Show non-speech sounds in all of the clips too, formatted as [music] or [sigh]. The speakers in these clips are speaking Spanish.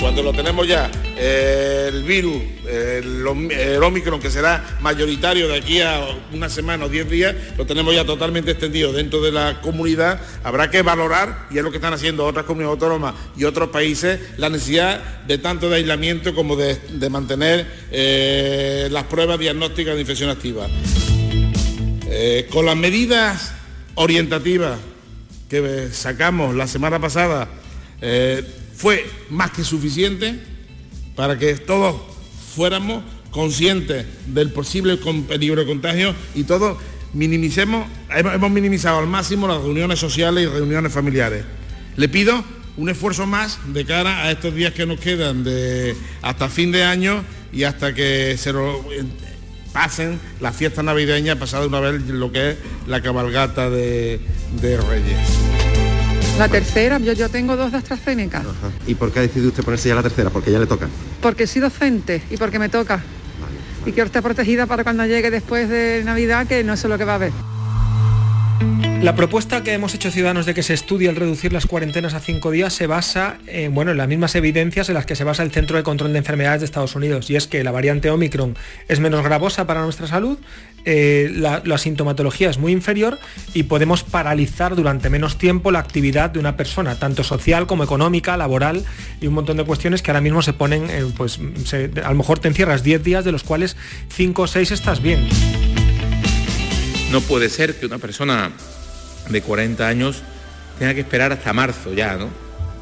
Cuando lo tenemos ya, el virus, el, el, Omicron, que será mayoritario de aquí a una semana o diez días, lo tenemos ya totalmente extendido dentro de la comunidad. Habrá que valorar, y es lo que están haciendo otras comunidades autónomas y otros países, la necesidad de tanto de aislamiento como de, mantener eh, las pruebas diagnósticas de infección activa. Eh, con las medidas orientativas que sacamos la semana pasada, eh, fue más que suficiente para que todos fuéramos conscientes del posible peligro de contagio y todos minimicemos, hemos minimizado al máximo las reuniones sociales y reuniones familiares. Le pido un esfuerzo más de cara a estos días que nos quedan de hasta fin de año y hasta que se lo pasen las fiestas navideñas, pasada una vez lo que es la cabalgata de Reyes. La tercera, yo, yo tengo dos de AstraZeneca. ¿Y por qué ha decidido usted ponerse ya la tercera? Porque ya le toca. Porque soy docente y porque me toca. Y quiero estar protegida para cuando llegue después de Navidad, que no sé lo que va a haber. La propuesta que hemos hecho Ciudadanos de que se estudie el reducir las cuarentenas a cinco días se basa en, bueno, en las mismas evidencias en las que se basa el Centro de Control de Enfermedades de Estados Unidos, y es que la variante Omicron es menos gravosa para nuestra salud, eh, la, la, sintomatología es muy inferior y podemos paralizar durante menos tiempo la actividad de una persona, tanto social como económica, laboral y un montón de cuestiones que ahora mismo se ponen, eh, pues se, a lo mejor te encierras 10 días de los cuales 5 o 6 estás bien. No puede ser que una persona de 40 años tenga que esperar hasta marzo ya, ¿no?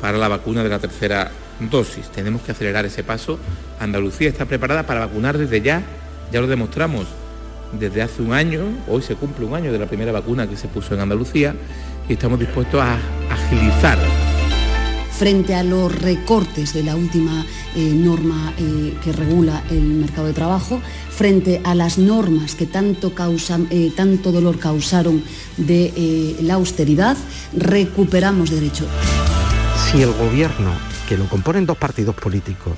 Para la vacuna de la tercera dosis. Tenemos que acelerar ese paso. Andalucía está preparada para vacunar desde ya, ya lo demostramos. Desde hace un año, hoy se cumple un año de la primera vacuna que se puso en Andalucía y estamos dispuestos a agilizar frente a los recortes de la última eh, norma eh, que regula el mercado de trabajo, frente a las normas que tanto, eh, dolor causaron de la austeridad, recuperamos derechos. Si el gobierno, que lo componen dos partidos políticos,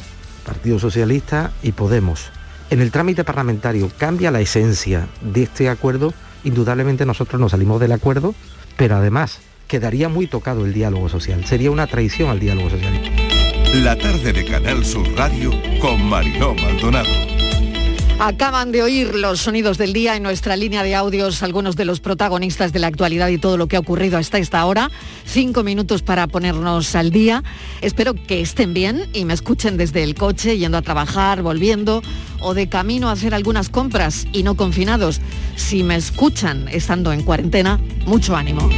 Partido Socialista y Podemos, en el trámite parlamentario cambia la esencia de este acuerdo, indudablemente nosotros nos salimos del acuerdo, pero además quedaría muy tocado el diálogo social. Sería una traición al diálogo social. La tarde de Canal Sur Radio con Mariló Maldonado. Acaban de oír los sonidos del día en nuestra línea de audios, algunos de los protagonistas de la actualidad y todo lo que ha ocurrido hasta esta hora. Cinco minutos para ponernos al día. Espero que estén bien y me escuchen desde el coche, yendo a trabajar, volviendo o de camino a hacer algunas compras y no confinados. Si me escuchan estando en cuarentena, mucho ánimo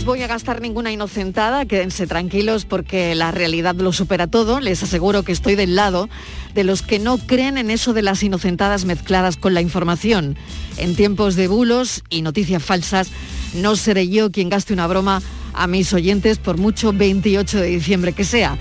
les voy a gastar ninguna inocentada, quédense tranquilos porque la realidad lo supera todo. Les aseguro que estoy del lado de los que no creen en eso de las inocentadas mezcladas con la información. En tiempos de bulos y noticias falsas, no seré yo quien gaste una broma a mis oyentes por mucho 28 de diciembre que sea.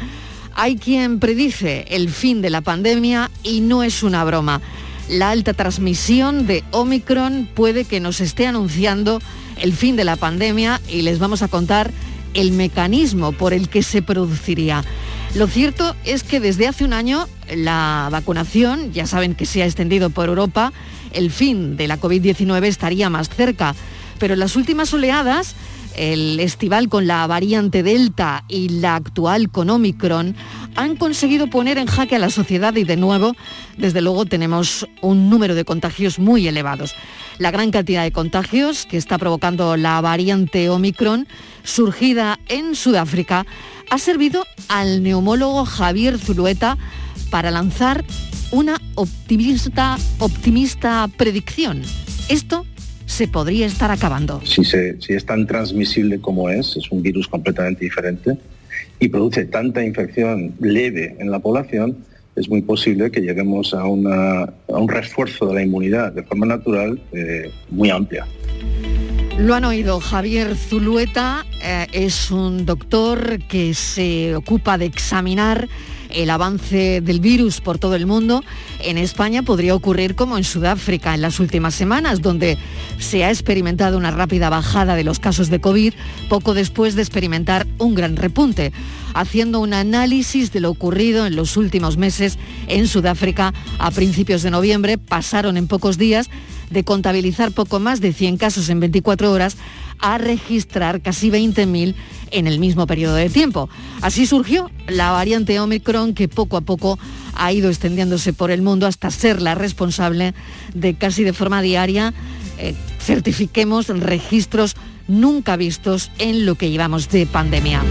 Hay quien predice el fin de la pandemia y no es una broma. La alta transmisión de Omicron puede que nos esté anunciando el fin de la pandemia y les vamos a contar el mecanismo por el que se produciría. Lo cierto es que desde hace un año la vacunación, ya saben que se ha extendido por Europa, el fin de la COVID-19 estaría más cerca, pero en las últimas oleadas, el estival con la variante Delta y la actual con Omicron, han conseguido poner en jaque a la sociedad y de nuevo, desde luego, tenemos un número de contagios muy elevados. La gran cantidad de contagios que está provocando la variante Omicron, surgida en Sudáfrica, ha servido al neumólogo Javier Zulueta para lanzar una optimista, optimista predicción. Esto se podría estar acabando. Si, si es tan transmisible como es, es un virus completamente diferente y produce tanta infección leve en la población, es muy posible que lleguemos a, un refuerzo de la inmunidad de forma natural eh, muy amplia. Lo han oído, Javier Zulueta eh, es un doctor que se ocupa de examinar el avance del virus por todo el mundo, en España podría ocurrir como en Sudáfrica en las últimas semanas, donde se ha experimentado una rápida bajada de los casos de COVID poco después de experimentar un gran repunte. Haciendo un análisis de lo ocurrido en los últimos meses en Sudáfrica a principios de noviembre, pasaron en pocos días de contabilizar poco más de 100 casos en 24 horas a registrar casi 20.000 en el mismo periodo de tiempo. Así surgió la variante Omicron que poco a poco ha ido extendiéndose por el mundo hasta ser la responsable de casi de forma diaria eh, certifiquemos registros nunca vistos en lo que llevamos de pandemia.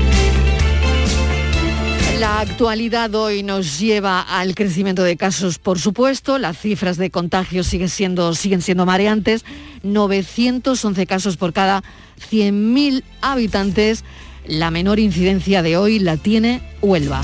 La actualidad hoy nos lleva al crecimiento de casos, por supuesto. Las cifras de contagios siguen siendo, siguen siendo mareantes. 911 casos por cada 100.000 habitantes. La menor incidencia de hoy la tiene Huelva.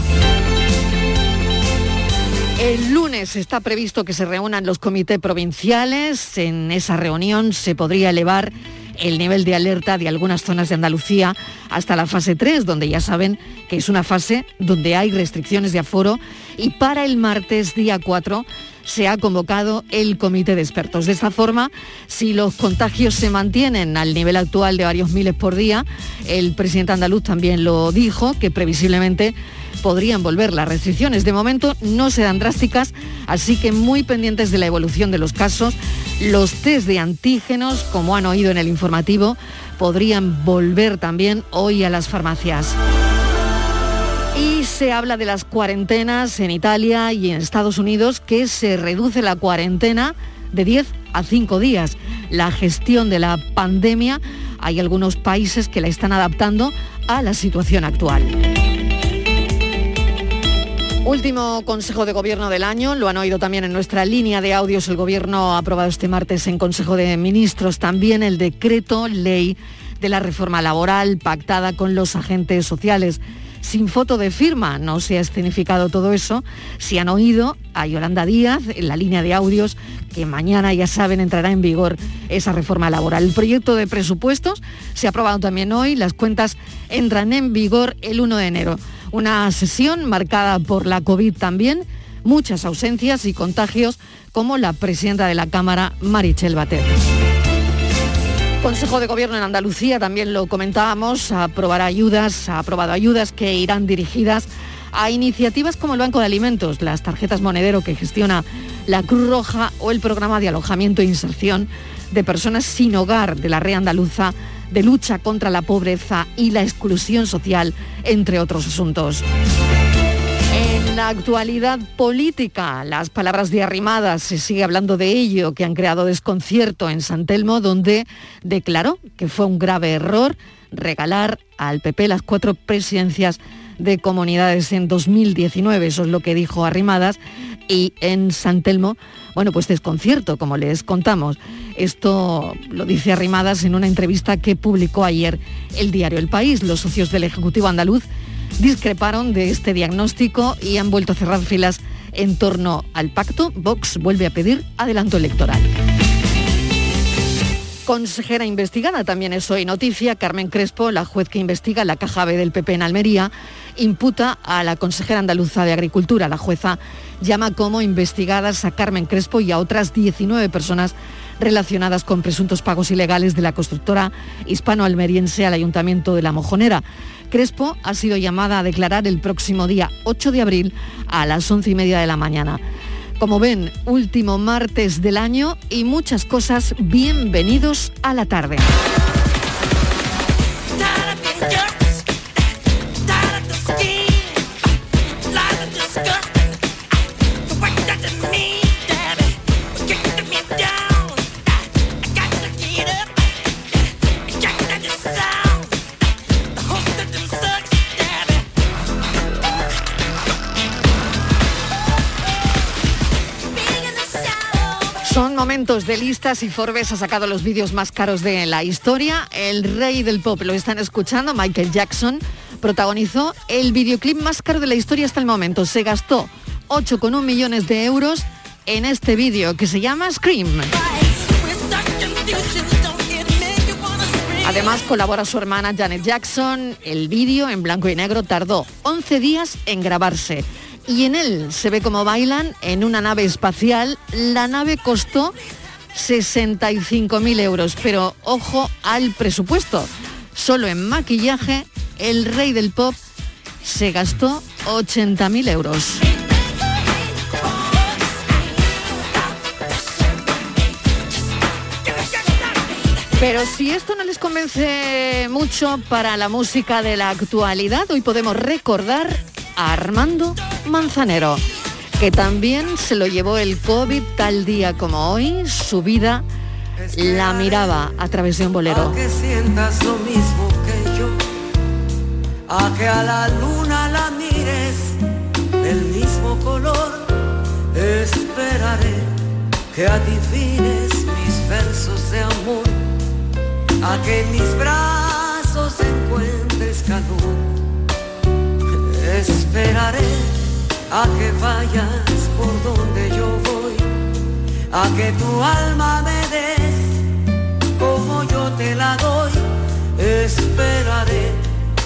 El lunes está previsto que se reúnan los comités provinciales. En esa reunión se podría elevar el nivel de alerta de algunas zonas de Andalucía hasta la fase 3, donde ya saben que es una fase donde hay restricciones de aforo y para el martes día 4 se ha convocado el comité de expertos. De esta forma, si los contagios se mantienen al nivel actual de varios miles por día, el presidente andaluz también lo dijo, que previsiblemente podrían volver las restricciones. De momento no serán drásticas, así que muy pendientes de la evolución de los casos. Los test de antígenos, como han oído en el informativo, podrían volver también hoy a las farmacias. Y se habla de las cuarentenas en Italia y en Estados Unidos, que se reduce la cuarentena de 10 a 5 días. La gestión de la pandemia, hay algunos países que la están adaptando a la situación actual. Último Consejo de Gobierno del año, lo han oído también en nuestra línea de audios. El Gobierno ha aprobado este martes en Consejo de Ministros también el decreto ley de la reforma laboral pactada con los agentes sociales. Sin foto de firma, no se ha escenificado todo eso. Si han oído a Yolanda Díaz en la línea de audios que mañana, ya saben, entrará en vigor esa reforma laboral. El proyecto de presupuestos se ha aprobado también hoy. Las cuentas entran en vigor el 1 de enero. Una sesión marcada por la COVID también, muchas ausencias y contagios, como la presidenta de la Cámara, Marichel Batet. Consejo de Gobierno en Andalucía, también lo comentábamos, aprobará ayudas, ha aprobado ayudas que irán dirigidas a iniciativas como el Banco de Alimentos, las tarjetas monedero que gestiona la Cruz Roja o el programa de alojamiento e inserción de personas sin hogar de la red andaluza de lucha contra la pobreza y la exclusión social, entre otros asuntos. En la actualidad política, las palabras de Arrimadas, se sigue hablando de ello, que han creado desconcierto en San Telmo, donde declaró que fue un grave error regalar al PP las cuatro presidencias de comunidades en 2019. Eso es lo que dijo Arrimadas. Y en San Telmo, bueno, pues desconcierto, como les contamos. Esto lo dice Arrimadas en una entrevista que publicó ayer el diario El País. Los socios del Ejecutivo andaluz discreparon de este diagnóstico y han vuelto a cerrar filas en torno al pacto. Vox vuelve a pedir adelanto electoral. Consejera investigada también es hoy noticia. Carmen Crespo, la juez que investiga la caja B del PP en Almería, imputa a la consejera andaluza de Agricultura. La jueza llama como investigadas a Carmen Crespo y a otras 19 personas relacionadas con presuntos pagos ilegales de la constructora hispano-almeriense al Ayuntamiento de La Mojonera. Crespo ha sido llamada a declarar el próximo día 8 de abril a las 11 y media de la mañana. Como ven, último martes del año y muchas cosas. Bienvenidos a la tarde. De listas y Forbes ha sacado los vídeos más caros de la historia. El rey del pop, lo están escuchando, Michael Jackson, protagonizó el videoclip más caro de la historia hasta el momento. Se gastó 8,1 millones de euros en este vídeo que se llama Scream. Además colabora su hermana Janet Jackson. El vídeo en blanco y negro tardó 11 días en grabarse. Y en él se ve cómo bailan en una nave espacial. La nave costó 65.000 euros, pero ojo al presupuesto. Solo en maquillaje, el rey del pop se gastó 80.000 euros. Pero si esto no les convence mucho para la música de la actualidad, hoy podemos recordar a Armando Manzanero, que también se lo llevó el COVID tal día como hoy, su vida la miraba a través de un bolero. A que sientas lo mismo que yo, a que a la luna la mires del mismo color, esperaré que adivines mis versos de amor, a que en mis brazos encuentres calor, esperaré a que vayas por donde yo voy, a que tu alma me des como yo te la doy. Esperaré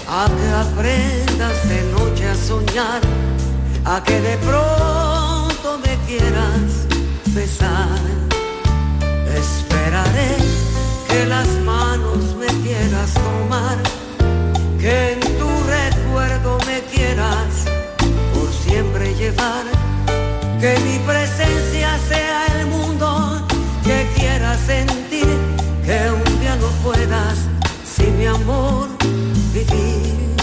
a que aprendas de noche a soñar, a que de pronto me quieras besar. Esperaré que las manos me quieras tomar, que en recuerdo me quieras por siempre llevar, que mi presencia sea el mundo que quieras sentir, que un día no puedas sin mi amor vivir.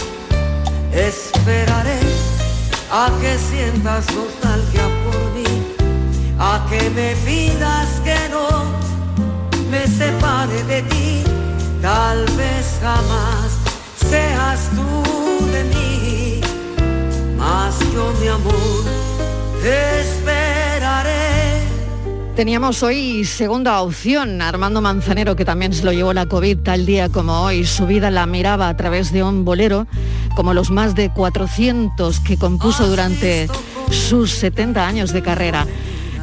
Esperaré a que sientas nostalgia por mí, a que me pidas que no me separe de ti, tal vez jamás seas tú Teníamos hoy segunda opción, Armando Manzanero, que también se lo llevó la COVID tal día como hoy. Su vida la miraba a través de un bolero, como los más de 400 que compuso durante sus 70 años de carrera.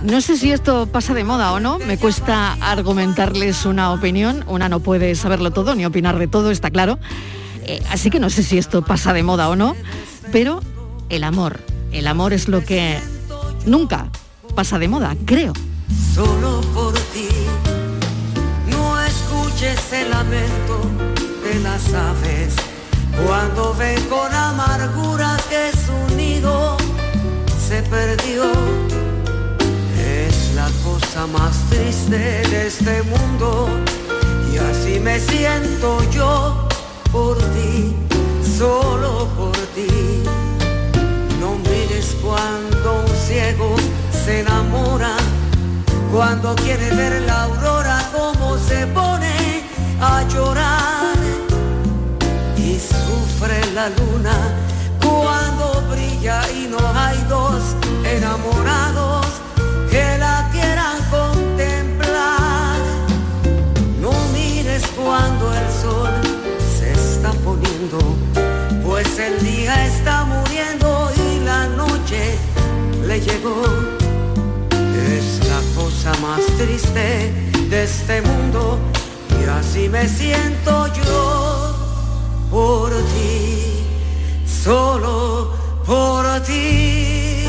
No sé si esto pasa de moda o no, me cuesta argumentarles una opinión, una no puede saberlo todo ni opinar de todo, está claro. Eh, así que no sé si esto pasa de moda o no, pero el amor, el amor es lo que nunca pasa de moda, creo. solo por ti. No escuches el lamento de las aves cuando ven con amargura que su nido se perdió. Es la cosa más triste de este mundo y así me siento yo por ti, solo por ti. No mires cuando un ciego se enamora cuando quiere ver la aurora como se pone a llorar y sufre la luna cuando brilla y no hay dos enamorados que la quieran contemplar. No mires cuando el poniendo, pues el día está muriendo y la noche le llegó. Es la cosa más triste de este mundo y así me siento yo por ti, solo por ti.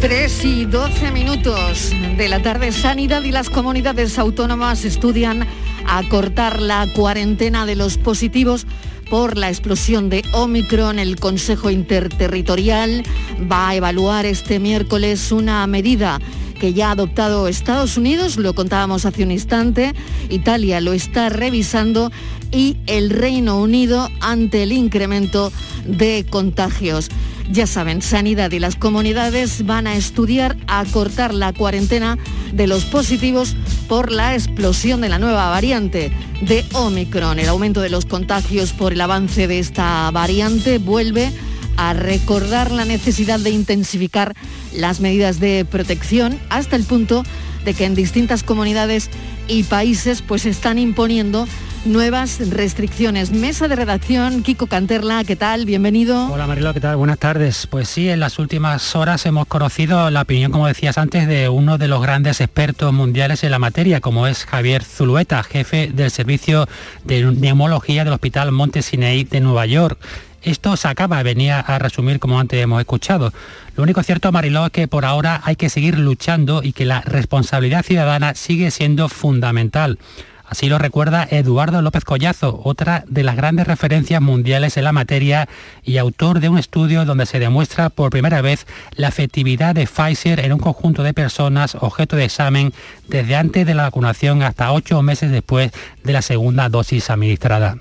3 y 12 minutos de la tarde, Sanidad y las comunidades autónomas estudian acortar la cuarentena de los positivos por la explosión de Omicron. El Consejo Interterritorial va a evaluar este miércoles una medida que ya ha adoptado Estados Unidos, lo contábamos hace un instante, Italia lo está revisando y el Reino Unido ante el incremento de contagios. Ya saben, Sanidad y las comunidades van a estudiar acortar la cuarentena de los positivos por la explosión de la nueva variante de Omicron. El aumento de los contagios por el avance de esta variante vuelve a recordar la necesidad de intensificar las medidas de protección hasta el punto de que en distintas comunidades y países pues están imponiendo nuevas restricciones. Mesa de redacción, Kiko Canterla, ¿qué tal? Bienvenido. Hola Marilo, ¿qué tal? Buenas tardes. Pues sí, en las últimas horas hemos conocido la opinión, como decías antes, de uno de los grandes expertos mundiales en la materia, como es Javier Zulueta, jefe del servicio de neumología del Hospital Monte Sinai de Nueva York. Esto se acaba, venía a resumir como antes hemos escuchado. Lo único cierto, Mariló, es que por ahora hay que seguir luchando y que la responsabilidad ciudadana sigue siendo fundamental. Así lo recuerda Eduardo López Collazo, otra de las grandes referencias mundiales en la materia y autor de un estudio donde se demuestra por primera vez la efectividad de Pfizer en un conjunto de personas objeto de examen desde antes de la vacunación hasta ocho meses después de la segunda dosis administrada.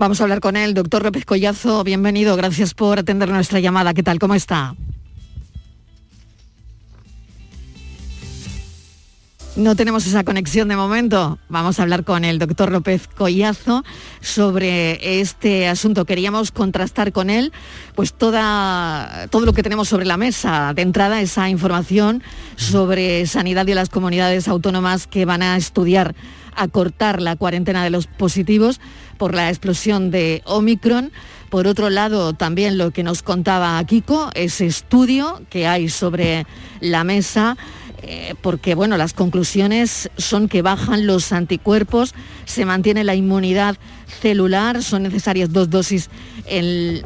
Vamos a hablar con él, doctor López Collazo, bienvenido, gracias por atender nuestra llamada. ¿Qué tal? ¿Cómo está? No tenemos esa conexión de momento. Vamos a hablar con el doctor López Collazo sobre este asunto. Queríamos contrastar con él pues toda, todo lo que tenemos sobre la mesa. De entrada, esa información sobre sanidad y las comunidades autónomas que van a estudiar acortar la cuarentena de los positivos por la explosión de Omicron. Por otro lado, también lo que nos contaba Kiko, ese estudio que hay sobre la mesa eh, porque bueno, las conclusiones son que bajan los anticuerpos, se mantiene la inmunidad celular, son necesarias dos dosis en,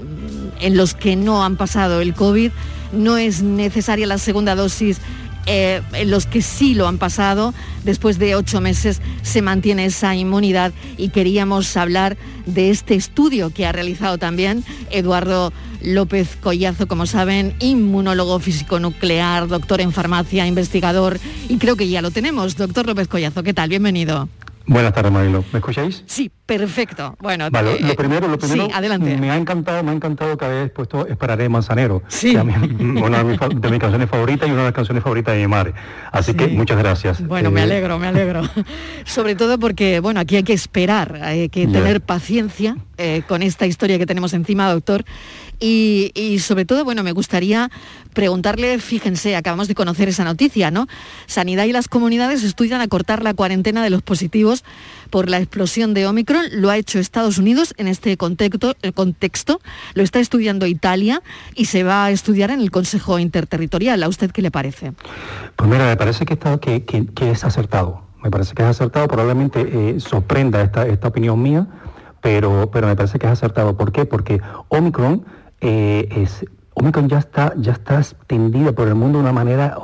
los que no han pasado el COVID, no es necesaria la segunda dosis eh, en los que sí lo han pasado, después de ocho meses se mantiene esa inmunidad y queríamos hablar de este estudio que ha realizado también Eduardo López Collazo, como saben, inmunólogo físico nuclear, doctor en farmacia, investigador, y creo que ya lo tenemos. Doctor López Collazo, ¿qué tal? Bienvenido. Buenas tardes, Marilo. ¿Me escucháis? Sí, perfecto. Bueno, vale, lo primero, lo primero, sí, adelante. me ha encantado, me ha encantado que habéis puesto Esperaré Manzanero. Sí. una de mis, canciones favoritas y una de las canciones favoritas de mi madre. Así que muchas gracias. Bueno, me eh, alegro, me alegro. [laughs] Sobre todo porque, bueno, aquí hay que esperar, hay que tener paciencia eh, con esta historia que tenemos encima, doctor. Y, sobre todo, bueno, me gustaría preguntarle, fíjense, acabamos de conocer esa noticia, ¿no? Sanidad y las comunidades estudian acortar la cuarentena de los positivos por la explosión de Omicron. Lo ha hecho Estados Unidos en este contexto, el contexto, lo está estudiando Italia y se va a estudiar en el Consejo Interterritorial. ¿A usted qué le parece? Pues mira, me parece que, es acertado. Me parece que es acertado, probablemente eh, sorprenda esta, esta opinión mía, pero, pero me parece que es acertado. ¿Por qué? Porque Omicron eh, es, Omicron ya está, ya está extendida por el mundo de una manera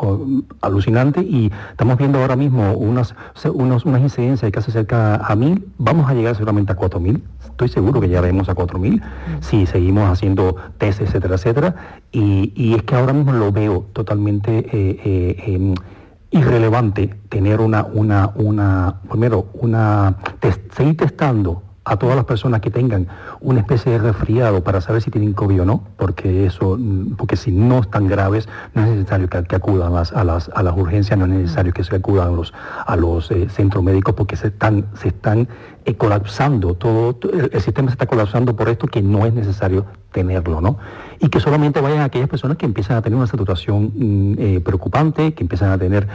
alucinante y estamos viendo ahora mismo unas, unos, unas incidencias de casi cerca a mil. Vamos a llegar seguramente a 4.000. Estoy seguro que ya vemos a 4.000 si seguimos haciendo test, etcétera, etcétera. Y, es que ahora mismo lo veo totalmente eh, eh, em, irrelevante tener una, una, una, primero, una, seguir testando a todas las personas que tengan una especie de resfriado para saber si tienen COVID o no, porque eso, mm, porque si no están graves, no es necesario que, acudan a las, a, las, urgencias, no es necesario que se acudan a los, a los eh, centros médicos porque se están, se están eh, colapsando, todo, el, sistema se está colapsando por esto que no es necesario tenerlo, ¿no? Y que solamente vayan aquellas personas que empiezan a tener una saturación mm, eh, preocupante, que empiezan a tener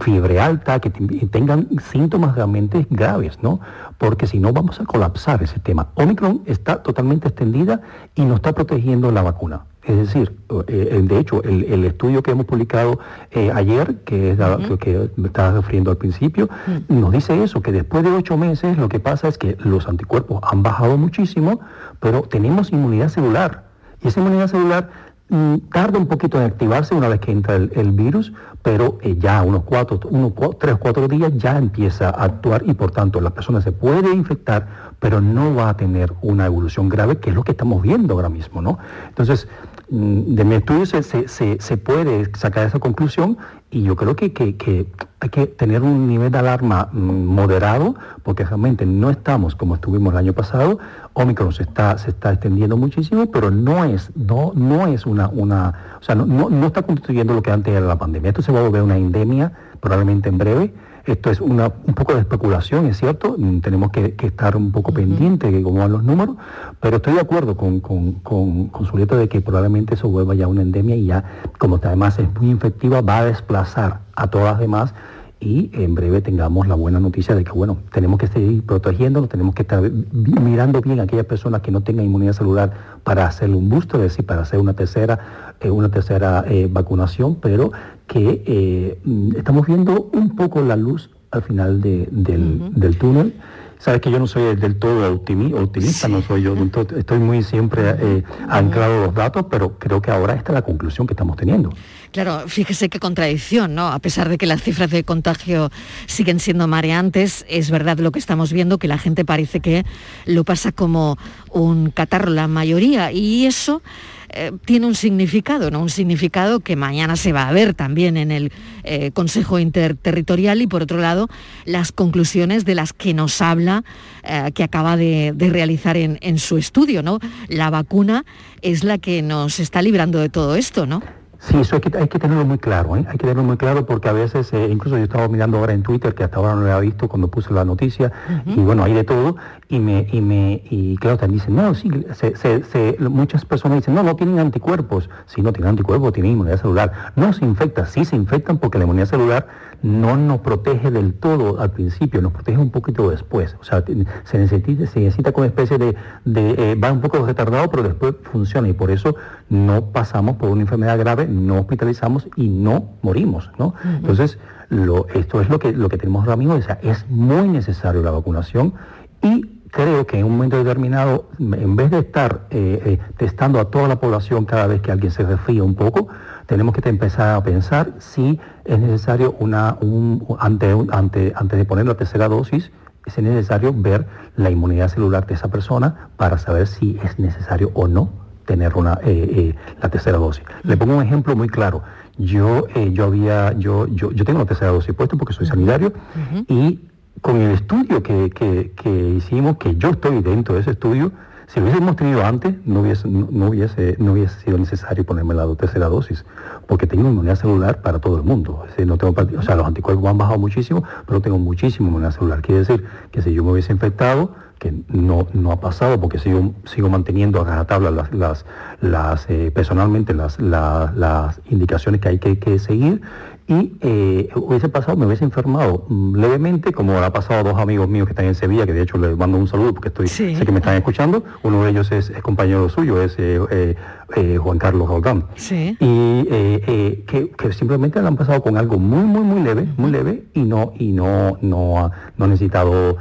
fiebre alta, que tengan síntomas realmente graves, ¿no? Porque si no vamos a colapsar ese tema. Omicron está totalmente extendida y no está protegiendo la vacuna. Es decir, eh, de hecho, el, estudio que hemos publicado eh, ayer, que es lo que me estaba refiriendo al principio, nos dice eso, que después de ocho meses lo que pasa es que los anticuerpos han bajado muchísimo, pero tenemos inmunidad celular. Y esa inmunidad celular mm, tarda un poquito en activarse una vez que entra el, virus, pero eh, ya unos cuatro, unos tres o cuatro días ya empieza a actuar y por tanto la persona se puede infectar pero no va a tener una evolución grave, que es lo que estamos viendo ahora mismo, ¿no? Entonces, de mi estudio se, puede sacar esa conclusión y yo creo que, hay que tener un nivel de alarma mm, moderado porque realmente no estamos como estuvimos el año pasado. Omicron se está, se está extendiendo muchísimo, pero no es, no, no es una, una o sea, no, no está constituyendo lo que antes era la pandemia. Esto se va a volver una endemia probablemente en breve esto es una, un poco de especulación, es cierto, mm, tenemos que, estar un poco pendientes de cómo van los números, pero estoy de acuerdo con, con, con, con de que probablemente eso vuelva ya una endemia y ya, como además es muy infectiva, va a desplazar a todas las demás y en breve tengamos la buena noticia de que, bueno, tenemos que seguir protegiéndonos, tenemos que estar mirando bien a aquellas personas que no tengan inmunidad celular para hacer un booster, es decir, para hacer una tercera, eh, una tercera eh, vacunación, pero que eh, estamos viendo un poco la luz al final del, túnel. Sabes que yo no soy del todo optimista, no soy yo, estoy muy siempre eh, anclado a los datos, pero creo que ahora esta es la conclusión que estamos teniendo. Claro, fíjese qué contradicción, ¿no? A pesar de que las cifras de contagio siguen siendo mareantes, es verdad lo que estamos viendo, que la gente parece que lo pasa como un catarro la mayoría, y eso eh, tiene un significado, ¿no? Un significado que mañana se va a ver también en el eh, Consejo Interterritorial y por otro lado las conclusiones de las que nos habla, eh, que acaba de, realizar en, en, su estudio, ¿no? La vacuna es la que nos está librando de todo esto, ¿no? Sí, eso hay que, hay que tenerlo muy claro, ¿eh? hay que tenerlo muy claro porque a veces, eh, incluso yo estaba mirando ahora en Twitter, que hasta ahora no lo había visto cuando puse la noticia, y bueno, hay de todo, y me, y me, y claro, también dicen, no, sí, muchas personas dicen, no, no tienen anticuerpos, si no tienen anticuerpos, tienen inmunidad celular, no se infecta, sí se infectan porque la inmunidad celular no nos protege del todo al principio, nos protege un poquito después, o sea, se necesita, se necesita como especie de, de eh, va un poco retardado, pero después funciona, y por eso no pasamos por una enfermedad grave no hospitalizamos y no morimos, ¿no? Entonces, lo, esto es lo que, lo que tenemos ahora mismo, o sea, es muy necesario la vacunación y creo que en un momento determinado, en vez de estar eh, eh, testando a toda la población cada vez que alguien se resfría un poco, tenemos que empezar a pensar si es necesario una, un, ante, ante, antes de poner la tercera dosis, es necesario ver la inmunidad celular de esa persona para saber si es necesario o no tener una, eh, eh, la tercera dosis. Le pongo un ejemplo muy claro. Yo, eh, yo, había, yo, yo, yo tengo la tercera dosis puesta porque soy sanitario y con el estudio que, que, hicimos, que yo estoy dentro de ese estudio, si lo hubiésemos tenido antes, no hubiese, no, hubiese, no hubiese sido necesario ponerme la tercera dosis, porque tengo inmunidad celular para todo el mundo. no tengo, o sea, los anticuerpos han bajado muchísimo, pero tengo muchísima inmunidad celular. Quiere decir que si yo me hubiese infectado, que no, no ha pasado porque sigo, sigo manteniendo a rajatabla las, las, las eh, personalmente las, las, indicaciones que hay que, que seguir y eh, hubiese pasado, me hubiese enfermado levemente, como ha pasado a dos amigos míos que están en Sevilla, que de hecho les mando un saludo porque estoy, sé que me están escuchando. Uno de ellos es, compañero suyo, es eh, eh, Juan Carlos Roldán. Sí. Y que, simplemente le han pasado con algo muy, muy, muy leve, muy leve, y no, y no, no, no ha necesitado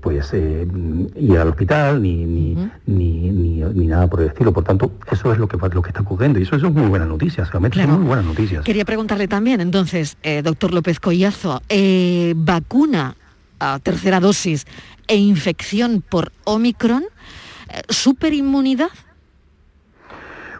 pues ir al hospital ni, ni, ni, ni, nada por el estilo. Por tanto, eso es lo que, lo que está ocurriendo. Y eso, es muy buenas noticias, realmente son muy buenas noticias. Quería preguntarle también, entonces, eh, doctor López Collazo, eh, vacuna a tercera dosis e infección por Omicron, eh, superinmunidad.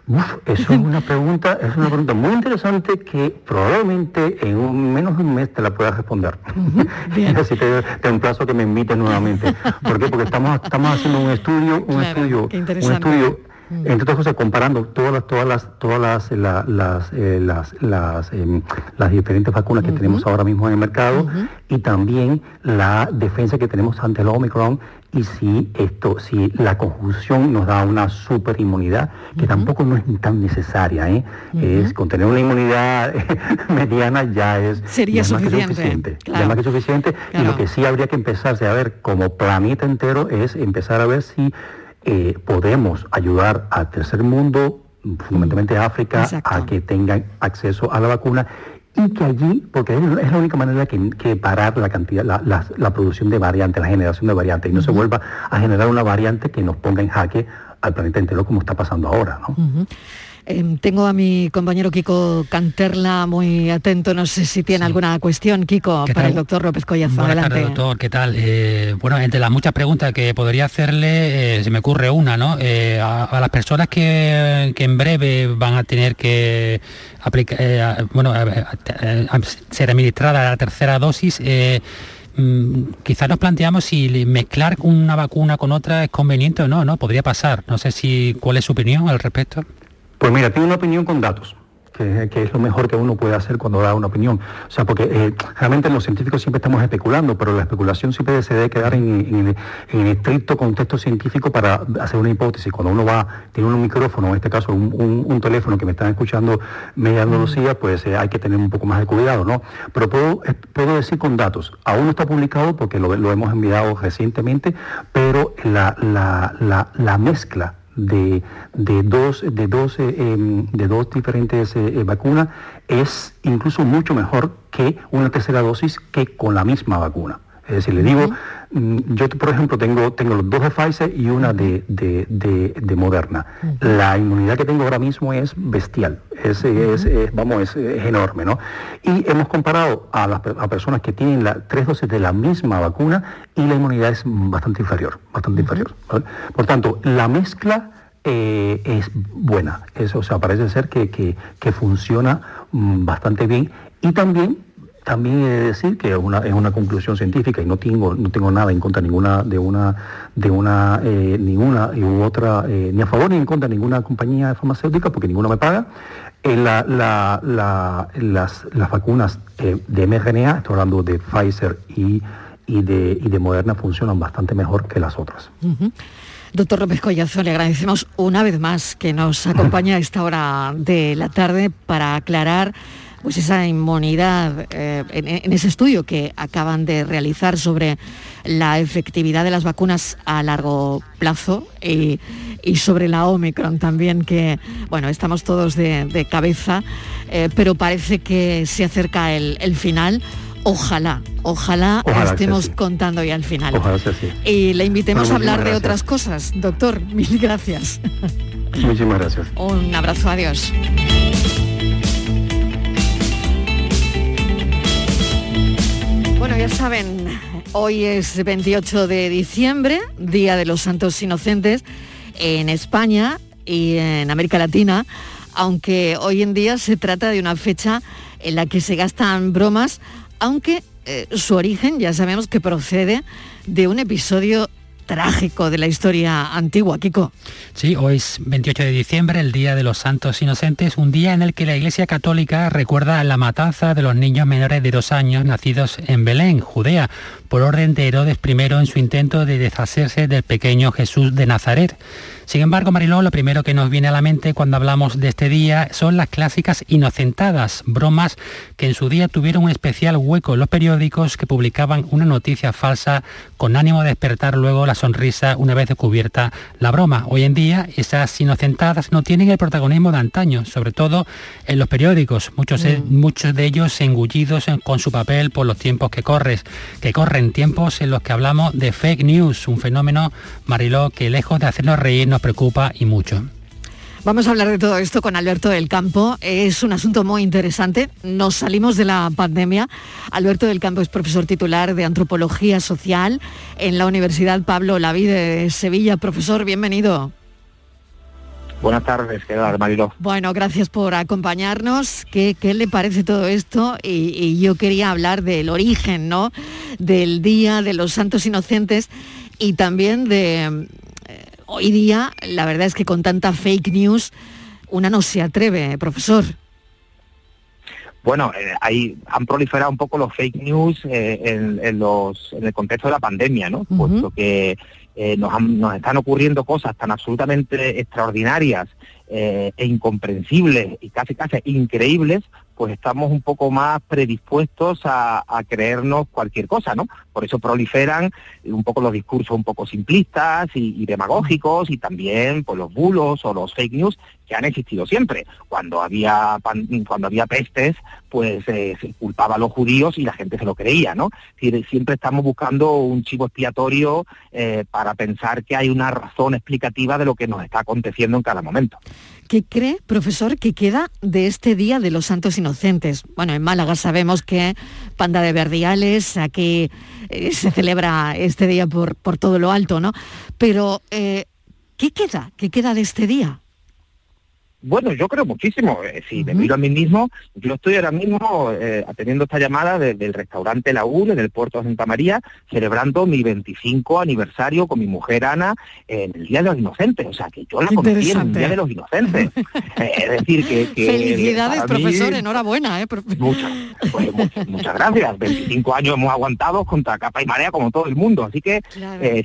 Uf, eso es una pregunta, es una pregunta muy interesante que probablemente en un, menos de un mes te la pueda responder. [laughs] Así te, te emplazo que me invites nuevamente. ¿Por qué? Porque estamos, estamos haciendo un estudio, un estudio, un estudio entre otras cosas, comparando todas las, todas las, todas las, las, eh, las, em, las, diferentes vacunas que tenemos ahora mismo en el mercado y también la defensa que tenemos ante el Omicron y si esto, si la conjunción nos da una superinmunidad, que tampoco no es tan necesaria, ¿eh? es con tener una inmunidad [laughs] mediana ya es sería suficiente, más que suficiente, ya más que suficiente. Y lo que sí habría que empezarse a ver como planeta entero es empezar a ver si eh, podemos ayudar al tercer mundo, fundamentalmente África, a que tengan acceso a la vacuna y que allí, porque es la única manera que, que parar la cantidad, la, producción de variantes, la generación de variantes, y no se vuelva a generar una variante que nos ponga en jaque al planeta entero como está pasando ahora. ¿no? Em, tengo a mi compañero Kiko Canterla muy atento. No sé si tiene alguna cuestión, Kiko, para el doctor López Collazo. Buenas Adelante. Tardes, doctor. ¿Qué tal? Eh, bueno, entre las muchas preguntas que podría hacerle, eh, se me ocurre una, ¿no? Eh, a, las personas que, en breve van a tener que aplicar, bueno, ser administrada la tercera dosis, mm, quizás nos planteamos si mezclar una vacuna con otra es conveniente o no, ¿no? Podría pasar. No sé si cuál es su opinión al respecto. Pues mira, tengo una opinión con datos. Que, es lo mejor que uno puede hacer cuando da una opinión. O sea, porque eh, realmente los científicos siempre estamos especulando, pero la especulación siempre se debe quedar en, el estricto contexto científico para hacer una hipótesis. Cuando uno va, tiene un micrófono, en este caso un, teléfono que me están escuchando media Andalucía, pues eh, hay que tener un poco más de cuidado, ¿no? Pero puedo, puedo decir con datos. Aún no está publicado porque lo, hemos enviado recientemente, pero la, la, la mezcla de, dos, de, dos, eh, em, de dos diferentes eh, eh, vacunas es incluso mucho mejor que una tercera dosis que con la misma vacuna. Es decir, le digo, mm, yo por ejemplo tengo, tengo los dos de Pfizer y una de, Moderna. La inmunidad que tengo ahora mismo es bestial, es, vamos, es, enorme, ¿no? Y hemos comparado a las personas que tienen la, tres dosis de la misma vacuna y la inmunidad es bastante inferior, bastante inferior. Por tanto, la mezcla eh, es buena, o sea, parece ser que, que funciona mm, bastante bien. Y también también he de decir que es una, es una conclusión científica y no tengo, no tengo nada en contra ninguna de una de una eh, ninguna u otra eh, ni a favor ni en contra de ninguna compañía farmacéutica porque ninguna me paga. Eh, las, las, vacunas de mRNA, estoy hablando de Pfizer y, y, de, y de Moderna, funcionan bastante mejor que las otras. Doctor López Collazo, le agradecemos una vez más que nos acompañe a esta hora de la tarde para aclarar pues esa inmunidad eh, en, ese estudio que acaban de realizar sobre la efectividad de las vacunas a largo plazo y, sobre la Omicron también, que bueno, estamos todos de, cabeza, eh, pero parece que se acerca el, final. Ojalá, ojalá, estemos contando ya el final. Y le invitemos a hablar de otras cosas. Doctor, [laughs] mil gracias. Muchísimas gracias. Un abrazo, adiós. Bueno, ya saben, hoy es 28 de diciembre, Día de los Santos Inocentes, en España y en América Latina, aunque hoy en día se trata de una fecha en la que se gastan bromas, aunque eh, su origen ya sabemos que procede de un episodio trágico de la historia antigua, Kiko. Sí, hoy es 28 de diciembre, el Día de los Santos Inocentes, un día en el que la Iglesia Católica recuerda la matanza de los niños menores de dos años nacidos en Belén, Judea, por orden de Herodes I en su intento de deshacerse del pequeño Jesús de Nazaret. Sin embargo, Mariló, lo primero que nos viene a la mente cuando hablamos de este día son las clásicas inocentadas, bromas que en su día tuvieron un especial hueco en los periódicos que publicaban una noticia falsa con ánimo de despertar luego la sonrisa una vez descubierta la broma. Hoy en día esas inocentadas no tienen el protagonismo de antaño, sobre todo en los periódicos, muchos, de, mm. muchos de ellos engullidos con su papel por los tiempos que corres, que corren tiempos en los que hablamos de fake news, un fenómeno, Mariló, que lejos de hacernos reír nos preocupa y mucho. Vamos a hablar de todo esto con Alberto del Campo. Es un asunto muy interesante. Nos salimos de la pandemia. Alberto del Campo es profesor titular de Antropología Social en la Universidad Pablo Laví de Sevilla. Profesor, bienvenido. Buenas tardes, ¿qué tal, Marilo? Bueno, gracias por acompañarnos. ¿Qué, le parece todo esto? Y, yo quería hablar del origen, ¿no? Del Día de los Santos Inocentes y también de hoy día, la verdad es que con tanta fake news, una no se atreve, profesor. Bueno, eh, ahí han proliferado un poco los fake news eh, en, los, en el contexto de la pandemia, ¿no? Puesto que eh, nos, nos, están ocurriendo cosas tan absolutamente extraordinarias eh, e incomprensibles y casi casi increíbles, pues estamos un poco más predispuestos a, creernos cualquier cosa, ¿no? Por eso proliferan un poco los discursos un poco simplistas y, demagógicos y también pues, los bulos o los fake news que han existido siempre. Cuando había cuando había pestes, pues eh, se culpaba a los judíos y la gente se lo creía, ¿no? siempre estamos buscando un chivo expiatorio eh, para pensar que hay una razón explicativa de lo que nos está aconteciendo en cada momento. ¿Qué cree, profesor, que queda de este Día de los Santos Inocentes? Bueno, en Málaga sabemos que Panda de Verdiales, aquí eh, se celebra este día por, por todo lo alto, ¿no? Pero, ¿qué queda? ¿Qué queda de este día? Bueno, yo creo muchísimo. Eh, si me miro a mí mismo, yo estoy ahora mismo eh, atendiendo esta llamada desde el restaurante La UL en el puerto de Santa María, celebrando mi 25 aniversario con mi mujer Ana en el Día de los Inocentes. O sea, que yo la conocí en el Día de los Inocentes. [laughs] Eh, es decir, que... Felicidades, profesor, enhorabuena. ¿eh? [laughs] Muchas, pues, muchas, gracias. 25 años hemos aguantado contra capa y marea como todo el mundo. Así que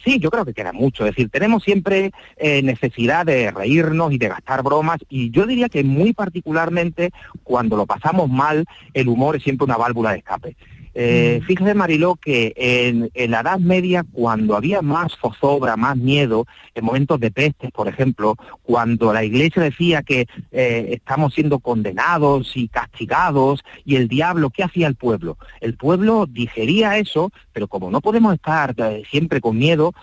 sí, yo creo que queda mucho. Es decir, tenemos siempre necesidad de reírnos y de gastar bromas y yo diría que muy particularmente cuando lo pasamos mal, el humor es siempre una válvula de escape. Eh, fíjese, Mariló, que en, la Edad Media, cuando había más zozobra, más miedo, en momentos de pestes, por ejemplo, cuando la Iglesia decía que eh, estamos siendo condenados y castigados, y el diablo, ¿qué hacía el pueblo? El pueblo digería eso, pero como no podemos estar eh, siempre con miedo,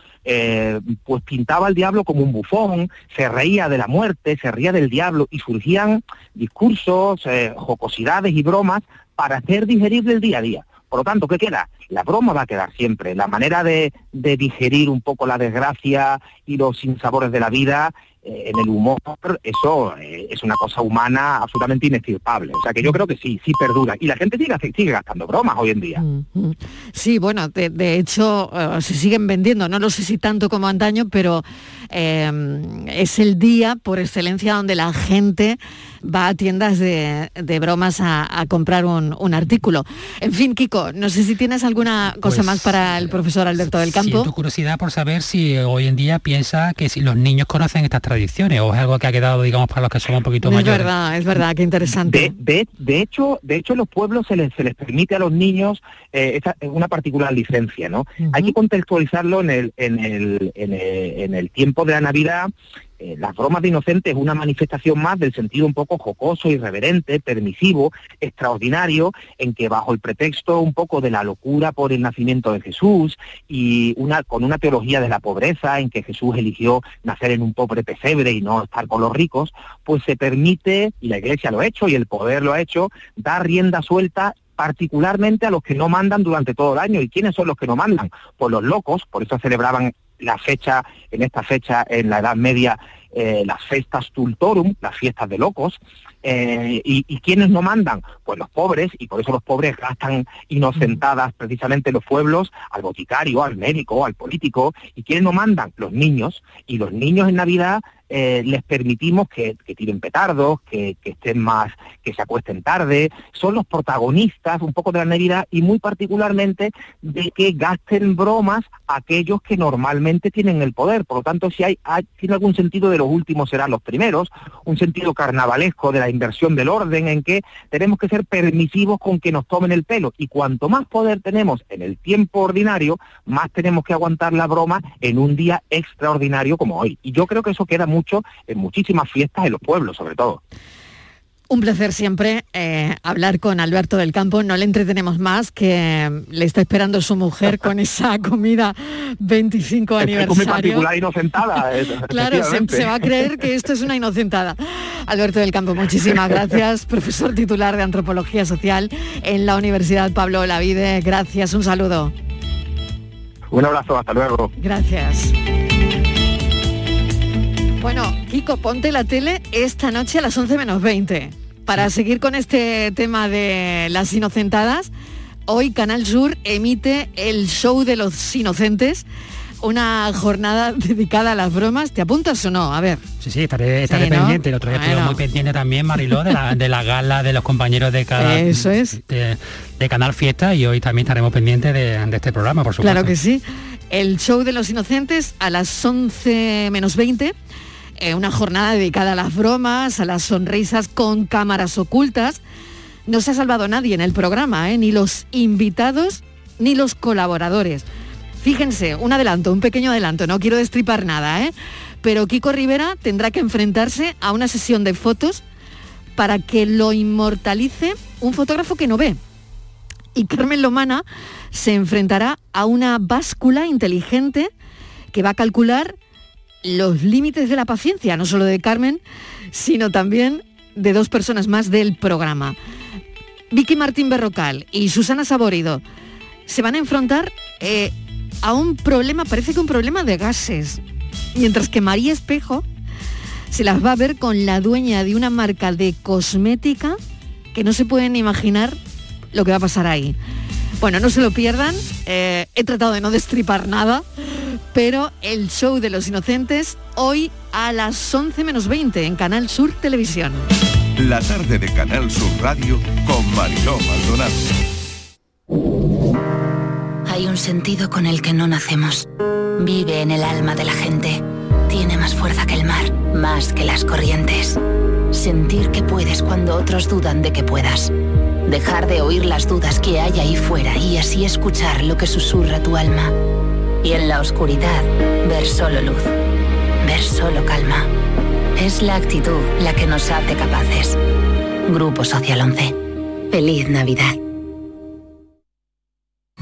pues pintaba al diablo como un bufón, se reía de la muerte, se reía del diablo, y surgían discursos, jocosidades y bromas para hacer digerir el día a día. Por lo tanto, ¿qué queda? La broma va a quedar siempre. La manera de, digerir un poco la desgracia y los sinsabores de la vida eh, en el humor, eso eh, es una cosa humana absolutamente inestirpable. O sea que yo creo que sí, sí perdura. Y la gente sigue, sigue gastando bromas hoy en día. Sí, bueno, de, hecho eh, se siguen vendiendo, no lo sé si tanto como antaño, pero es el día por excelencia donde la gente va a tiendas de, bromas a, comprar un, artículo. En fin, Kiko, no sé si tienes alguna cosa pues, más para el profesor Alberto del Campo. Siento curiosidad por saber si hoy en día piensa que si los niños conocen estas tradiciones o es algo que ha quedado, digamos, para los que somos un poquito mayores. Es verdad, es verdad, qué interesante. De, hecho, de hecho, en los pueblos se les, se les permite a los niños eh, una particular licencia, ¿no? Hay que contextualizarlo en el, en el, en el tiempo de la Navidad eh, las bromas de inocentes es una manifestación más del sentido un poco jocoso, irreverente, permisivo, extraordinario, en que bajo el pretexto un poco de la locura por el nacimiento de Jesús y una, con una teología de la pobreza, en que Jesús eligió nacer en un pobre pesebre y no estar con los ricos, pues se permite, y la Iglesia lo ha hecho y el poder lo ha hecho, dar rienda suelta particularmente a los que no mandan durante todo el año. ¿Y quiénes son los que no mandan? Pues los locos, por eso celebraban la fecha, en esta fecha, en la Edad Media, eh, las festas tultorum, las fiestas de locos, eh, y, y, quiénes no mandan? Pues los pobres, y por eso los pobres gastan inocentadas precisamente los pueblos al boticario, al médico, al político, y quiénes no mandan? Los niños, y los niños en Navidad eh, les permitimos que, tiren petardos, que, estén más, que se acuesten tarde, son los protagonistas un poco de la Navidad y muy particularmente de que gasten bromas aquellos que normalmente tienen el poder. Por lo tanto, si hay, tiene algún sentido de los últimos serán los primeros, un sentido carnavalesco de la inversión del orden en que tenemos que ser permisivos con que nos tomen el pelo y cuanto más poder tenemos en el tiempo ordinario, más tenemos que aguantar la broma en un día extraordinario como hoy. Y yo creo que eso queda muy mucho en muchísimas fiestas en los pueblos, sobre todo. Un placer siempre eh, hablar con Alberto del Campo. No le entretenemos más, que le está esperando su mujer [laughs] con esa comida 25 aniversario. Es particular inocentada. [laughs] claro, se, va a creer que esto es una inocentada. Alberto del Campo, muchísimas [laughs] gracias. Profesor titular de Antropología Social en la Universidad Pablo Olavide. Gracias, un saludo. Un abrazo, hasta luego. Gracias. Bueno, Kiko, ponte la tele esta noche a las 11 menos 20. Para seguir con este tema de las inocentadas, hoy Canal Sur emite el show de los inocentes una jornada [laughs] dedicada a las bromas. ¿Te apuntas o no? A ver. Sí, sí, estaré, pendiente. El otro día estuve muy pendiente también, Mariló, [laughs] de la, gala de los compañeros de cada Eso es. De, Canal Fiesta y hoy también estaremos pendientes de, de, este programa, por supuesto. Claro que sí. El show de los inocentes a las 11 menos 20 eh, una jornada dedicada a las bromas, a las sonrisas con cámaras ocultas. No se ha salvado nadie en el programa, ¿eh? ni los invitados ni los colaboradores. Fíjense, un adelanto, un pequeño adelanto, no quiero destripar nada, ¿eh? pero Kiko Rivera tendrá que enfrentarse a una sesión de fotos para que lo inmortalice un fotógrafo que no ve. Y Carmen Lomana se enfrentará a una báscula inteligente que va a calcular los límites de la paciencia, no solo de Carmen, sino también de dos personas más del programa. Vicky Martín Berrocal y Susana Saborido se van a enfrentar eh, a un problema, parece que un problema de gases, mientras que María Espejo se las va a ver con la dueña de una marca de cosmética que no se pueden imaginar lo que va a pasar ahí. Bueno, no se lo pierdan, eh, he tratado de no destripar nada, pero el show de los inocentes hoy a las 11 menos 20 en Canal Sur Televisión. La tarde de Canal Sur Radio con Mariló Maldonado. Hay un sentido con el que no nacemos. Vive en el alma de la gente. Tiene más fuerza que el mar, más que las corrientes. Sentir que puedes cuando otros dudan de que puedas Dejar de oír las dudas que hay ahí fuera y así escuchar lo que susurra tu alma. Y en la oscuridad, ver solo luz. Ver solo calma. Es la actitud la que nos hace capaces. Grupo Social 11. Feliz Navidad.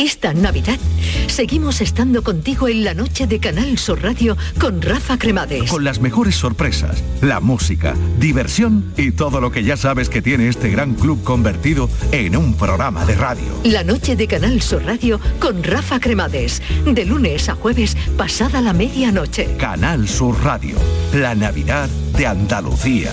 Esta Navidad seguimos estando contigo en la noche de Canal Sur Radio con Rafa Cremades. Con las mejores sorpresas, la música, diversión y todo lo que ya sabes que tiene este gran club convertido en un programa de radio. La noche de Canal Sur Radio con Rafa Cremades. De lunes a jueves, pasada la medianoche. Canal Sur Radio, la Navidad de Andalucía.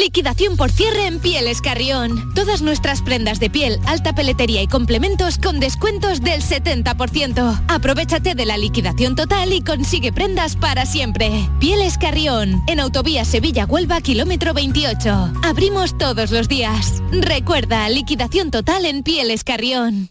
Liquidación por cierre en Pieles Carrión. Todas nuestras prendas de piel, alta peletería y complementos con descuentos del 70%. Aprovechate de la liquidación total y consigue prendas para siempre. Pieles Carrión, en Autovía Sevilla-Huelva, kilómetro 28. Abrimos todos los días. Recuerda, liquidación total en Pieles Carrión.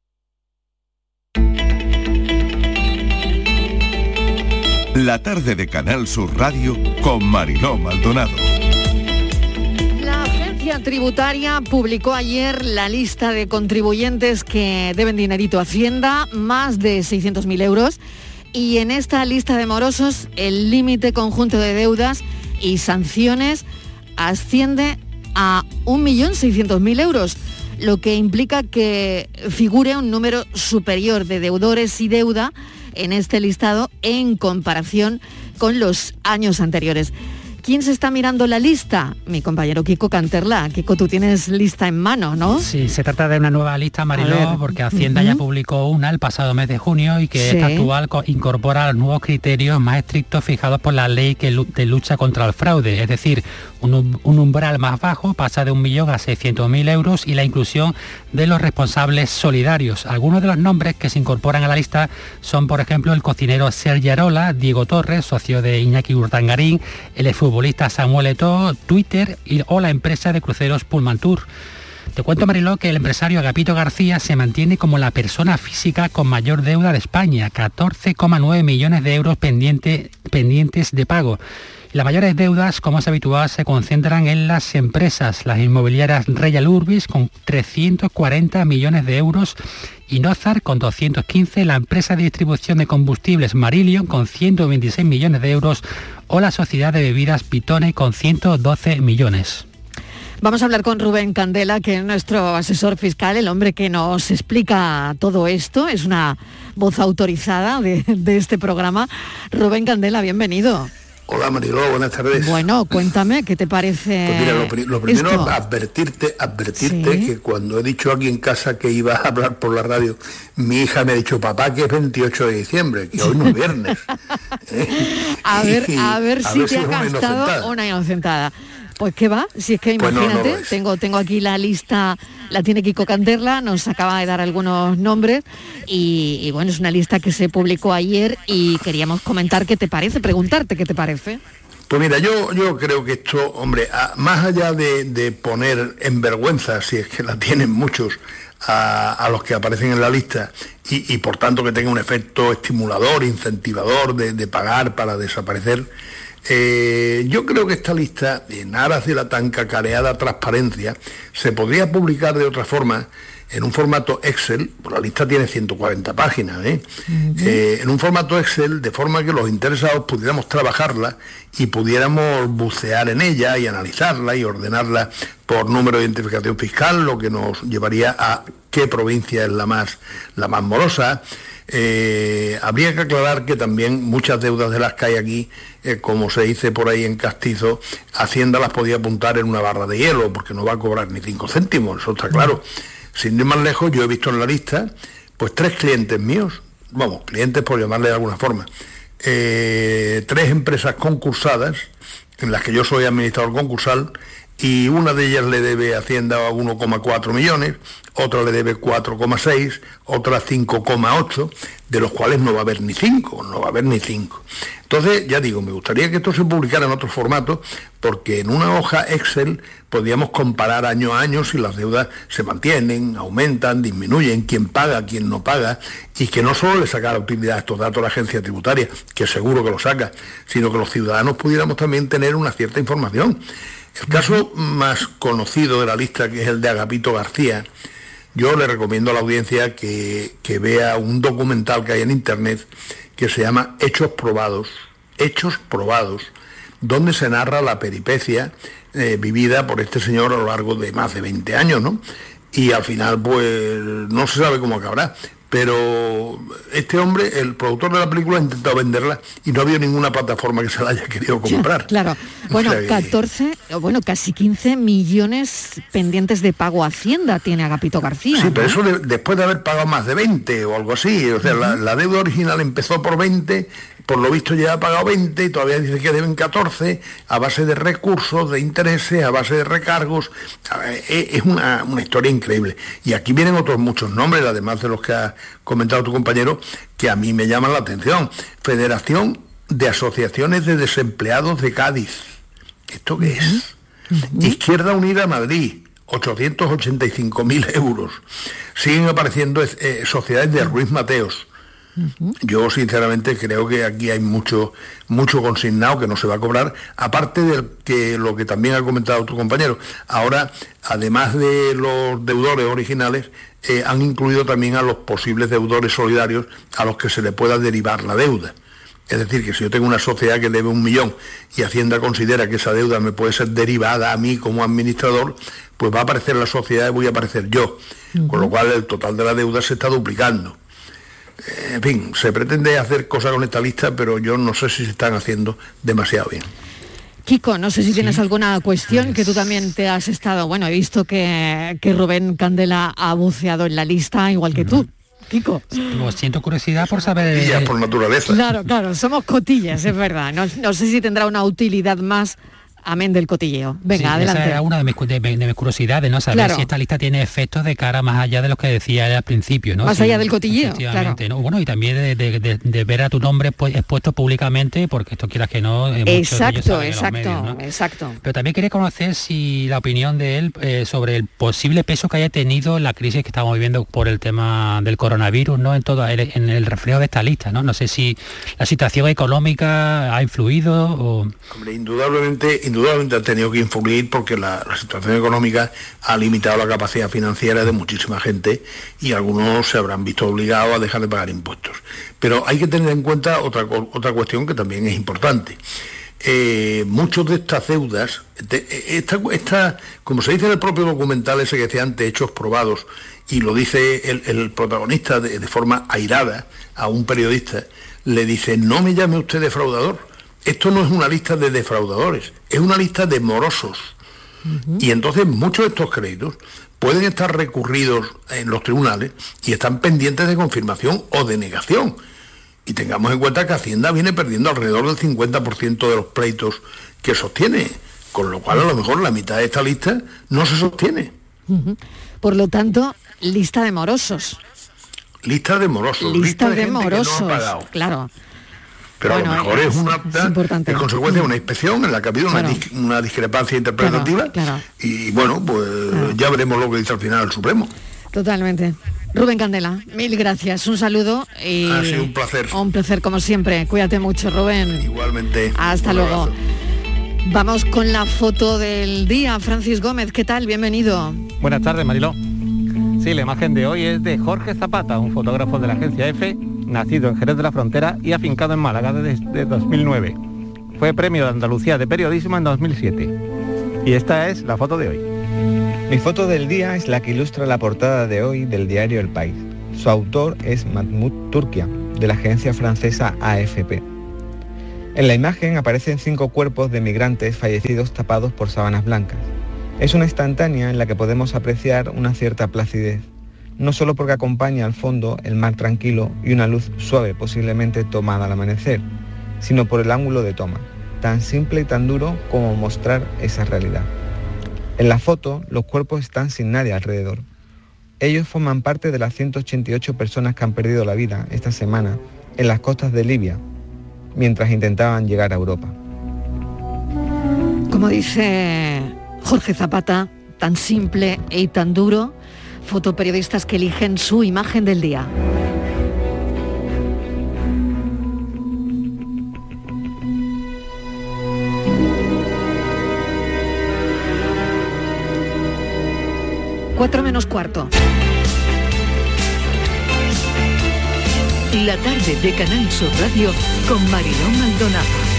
La tarde de Canal Sur Radio con Mariló Maldonado. La agencia tributaria publicó ayer la lista de contribuyentes que deben dinerito a Hacienda, más de 600.000 euros. Y en esta lista de morosos, el límite conjunto de deudas y sanciones asciende a 1.600.000 euros, lo que implica que figure un número superior de deudores y deuda en este listado en comparación con los años anteriores. ¿Quién se está mirando la lista? Mi compañero Kiko Canterla. Kiko, tú tienes lista en mano, ¿no? Sí, se trata de una nueva lista, Mariló, porque Hacienda ya publicó una el pasado mes de junio y que Sí. esta actual co- incorpora los nuevos criterios más estrictos fijados por la ley que de lucha contra el fraude, es decir, un, um- un umbral más bajo pasa de un millón a 600.000 euros y la inclusión de los responsables solidarios. Algunos de los nombres que se incorporan a la lista son, por ejemplo, el cocinero Sergio Arola, Diego Torres, socio de Iñaki Urdangarín, el exfutbolista Samuel Eto'o, Twitter o la empresa de cruceros Pullman Tour. Te cuento, Mariló, que el empresario Agapito García se mantiene como la persona física con mayor deuda de España, 14,9 millones de euros pendiente- pendientes de pago. Las mayores deudas, como es habitual, se concentran en las empresas, las inmobiliarias Real Urbis con 340 millones de euros y Nozar con 215, la empresa de distribución de combustibles Marillion con 126 millones de euros o la sociedad de bebidas Pitone con 112 millones. Vamos a hablar con Rubén Candela, que es nuestro asesor fiscal, el hombre que nos explica todo esto. Es una voz autorizada de, de este programa. Rubén Candela, bienvenido. Hola Mariló, buenas tardes. Bueno, cuéntame, ¿qué te parece? Pues mira, lo, pri- lo primero esto? advertirte, advertirte Sí. que cuando he dicho aquí en casa que iba a hablar por la radio, mi hija me ha dicho, papá, que es 28 de diciembre, que hoy no es viernes. [laughs] [laughs] A ver, a ver si ver te si ha es una gastado una inocentada. Pues qué va, si es que Pues no, no imagínate, tengo, tengo aquí la lista, la tiene Kiko Canterla, nos acaba de dar algunos nombres y, y bueno, es una lista que se publicó ayer y queríamos comentar qué te parece, preguntarte qué te parece. Pues mira, yo, yo creo que esto, hombre, a- más allá de, de poner en vergüenza, si es que la tienen muchos, a, a los que aparecen en la lista y, y por tanto que tenga un efecto estimulador, incentivador de, de pagar para desaparecer, eh, yo creo que esta lista, en aras de la tan cacareada transparencia, se podría publicar de otra forma en un formato Excel, pues la lista tiene 140 páginas, ¿eh? Eh, en un formato Excel, de forma que los interesados pudiéramos trabajarla y pudiéramos bucear en ella y analizarla y ordenarla por número de identificación fiscal, lo que nos llevaría a qué provincia es la más, la más morosa. Eh, habría que aclarar que también muchas deudas de las que hay aquí, eh, como se dice por ahí en Castizo, Hacienda las podía apuntar en una barra de hielo, porque no va a cobrar ni cinco céntimos, eso está claro. Sin ir más lejos, yo he visto en la lista, pues tres clientes míos, vamos, clientes por llamarle de alguna forma, eh, tres empresas concursadas, en las que yo soy administrador concursal, y una de ellas le debe Hacienda 1,4 millones, otra le debe 4,6, otra 5,8, de los cuales no va a haber ni 5, no va a haber ni 5. Entonces, ya digo, me gustaría que esto se publicara en otro formato, porque en una hoja Excel podríamos comparar año a año si las deudas se mantienen, aumentan, disminuyen, quién paga, quién no paga, y que no solo le sacara utilidad a estos datos a la agencia tributaria, que seguro que lo saca, sino que los ciudadanos pudiéramos también tener una cierta información. El caso más conocido de la lista, que es el de Agapito García, yo le recomiendo a la audiencia que, que vea un documental que hay en internet que se llama Hechos Probados, Hechos Probados, donde se narra la peripecia eh, vivida por este señor a lo largo de más de 20 años, ¿no? Y al final, pues, no se sabe cómo acabará. Pero este hombre, el productor de la película, ha intentado venderla y no ha habido ninguna plataforma que se la haya querido comprar. Claro. Bueno, [laughs] O sea que- 14, o bueno, casi 15 millones pendientes de pago a Hacienda tiene Agapito García. Sí, pero eso de- después de haber pagado más de 20 o algo así. O sea, la, la deuda original empezó por 20, por lo visto ya ha pagado 20 y todavía dice que deben 14 a base de recursos, de intereses, a base de recargos. Es una, una historia increíble. Y aquí vienen otros muchos nombres, además de los que ha comentado tu compañero, que a mí me llaman la atención. Federación de Asociaciones de Desempleados de Cádiz. ¿Esto qué es? Izquierda Unida Madrid, 885.000 euros. Siguen apareciendo eh, sociedades de Ruiz Mateos. Yo sinceramente creo que aquí hay mucho, mucho consignado que no se va a cobrar, aparte de que lo que también ha comentado tu compañero. Ahora, además de los deudores originales, eh, han incluido también a los posibles deudores solidarios a los que se le pueda derivar la deuda. Es decir, que si yo tengo una sociedad que debe un millón y Hacienda considera que esa deuda me puede ser derivada a mí como administrador, pues va a aparecer la sociedad y voy a aparecer yo. Con lo cual el total de la deuda se está duplicando. En fin, se pretende hacer cosas con esta lista, pero yo no sé si se están haciendo demasiado bien. Kiko, no sé si tienes alguna cuestión que tú también te has estado. Bueno, he visto que, que Rubén Candela ha buceado en la lista igual que tú. Kiko. Pues siento curiosidad por saber... Ya por naturaleza. Claro, claro, somos cotillas, es verdad. No, no sé si tendrá una utilidad más amén del cotilleo. Venga, Sí, adelante. Esa era una de mis, cu- de, de mis curiosidades, ¿no? Saber Claro. si esta lista tiene efectos de cara más allá de lo que decía él al principio, ¿no? Más Sí, allá del cotilleo, efectivamente, ¿no? Bueno, y también de, de- de- de ver a tu nombre pues, expuesto públicamente, porque esto quieras que no... eh, muchos de ellos Exacto, los exacto, medios, ¿no? exacto. Pero también quería conocer si la opinión de él eh, sobre el posible peso que haya tenido la crisis que estamos viviendo por el tema del coronavirus, ¿no? En todo el, en el reflejo de esta lista, ¿no? No sé si la situación económica ha influido o... Hombre, indudablemente, indudablemente ha tenido que influir porque la, situación económica ha limitado la capacidad financiera de muchísima gente y algunos se habrán visto obligados a dejar de pagar impuestos. Pero hay que tener en cuenta otra, otra cuestión que también es importante. Eh, muchos de estas deudas, de- esta, esta- como se dice en el propio documental ese que decía antes, hechos probados, y lo dice el, el protagonista de, de forma airada a un periodista, le dice, no me llame usted defraudador, esto no es una lista de defraudadores, es una lista de morosos. Y entonces muchos de estos créditos pueden estar recurridos en los tribunales y están pendientes de confirmación o de negación. Y tengamos en cuenta que Hacienda viene perdiendo alrededor del 50% de los pleitos que sostiene Con lo cual, a lo mejor la mitad de esta lista no se sostiene. Por lo tanto, lista de morosos. Lista de morosos. Lista, de, de, no morosos. pagado. claro. Pero Bueno, a lo mejor es- es, una es consecuencia de una inspección en la que ha habido una, Claro. dis- una discrepancia interpretativa Claro, claro. y bueno, pues ya veremos lo que dice al final el Supremo. Totalmente. Rubén Candela, mil gracias. Un saludo y Ha sido un placer. un placer como siempre. Cuídate mucho, Rubén. Igualmente. Hasta luego. abrazo. Vamos con la foto del día. Francis Gómez, ¿qué tal? Bienvenido. Buenas tardes, Mariló. Sí, la imagen de hoy es de Jorge Zapata, un fotógrafo de la agencia EFE, nacido en Jerez de la Frontera y afincado en Málaga desde 2009. Fue premio de Andalucía de Periodismo en 2007. Y esta es la foto de hoy. Mi foto del día es la que ilustra la portada de hoy del diario El País. Su autor es Mahmoud Turkia, de la agencia francesa AFP. En la imagen aparecen cinco cuerpos de migrantes fallecidos tapados por sábanas blancas. Es una instantánea en la que podemos apreciar una cierta placidez, no solo porque acompaña al fondo el mar tranquilo y una luz suave posiblemente tomada al amanecer, sino por el ángulo de toma, tan simple y tan duro como mostrar esa realidad. En la foto, los cuerpos están sin nadie alrededor. Ellos forman parte de las 188 personas que han perdido la vida esta semana en las costas de Libia, mientras intentaban llegar a Europa. Como dice Jorge Zapata, tan simple y tan duro, fotoperiodistas que eligen su imagen del día. Cuatro menos cuarto. La tarde de Canal Sur Radio con Mariló Maldonado.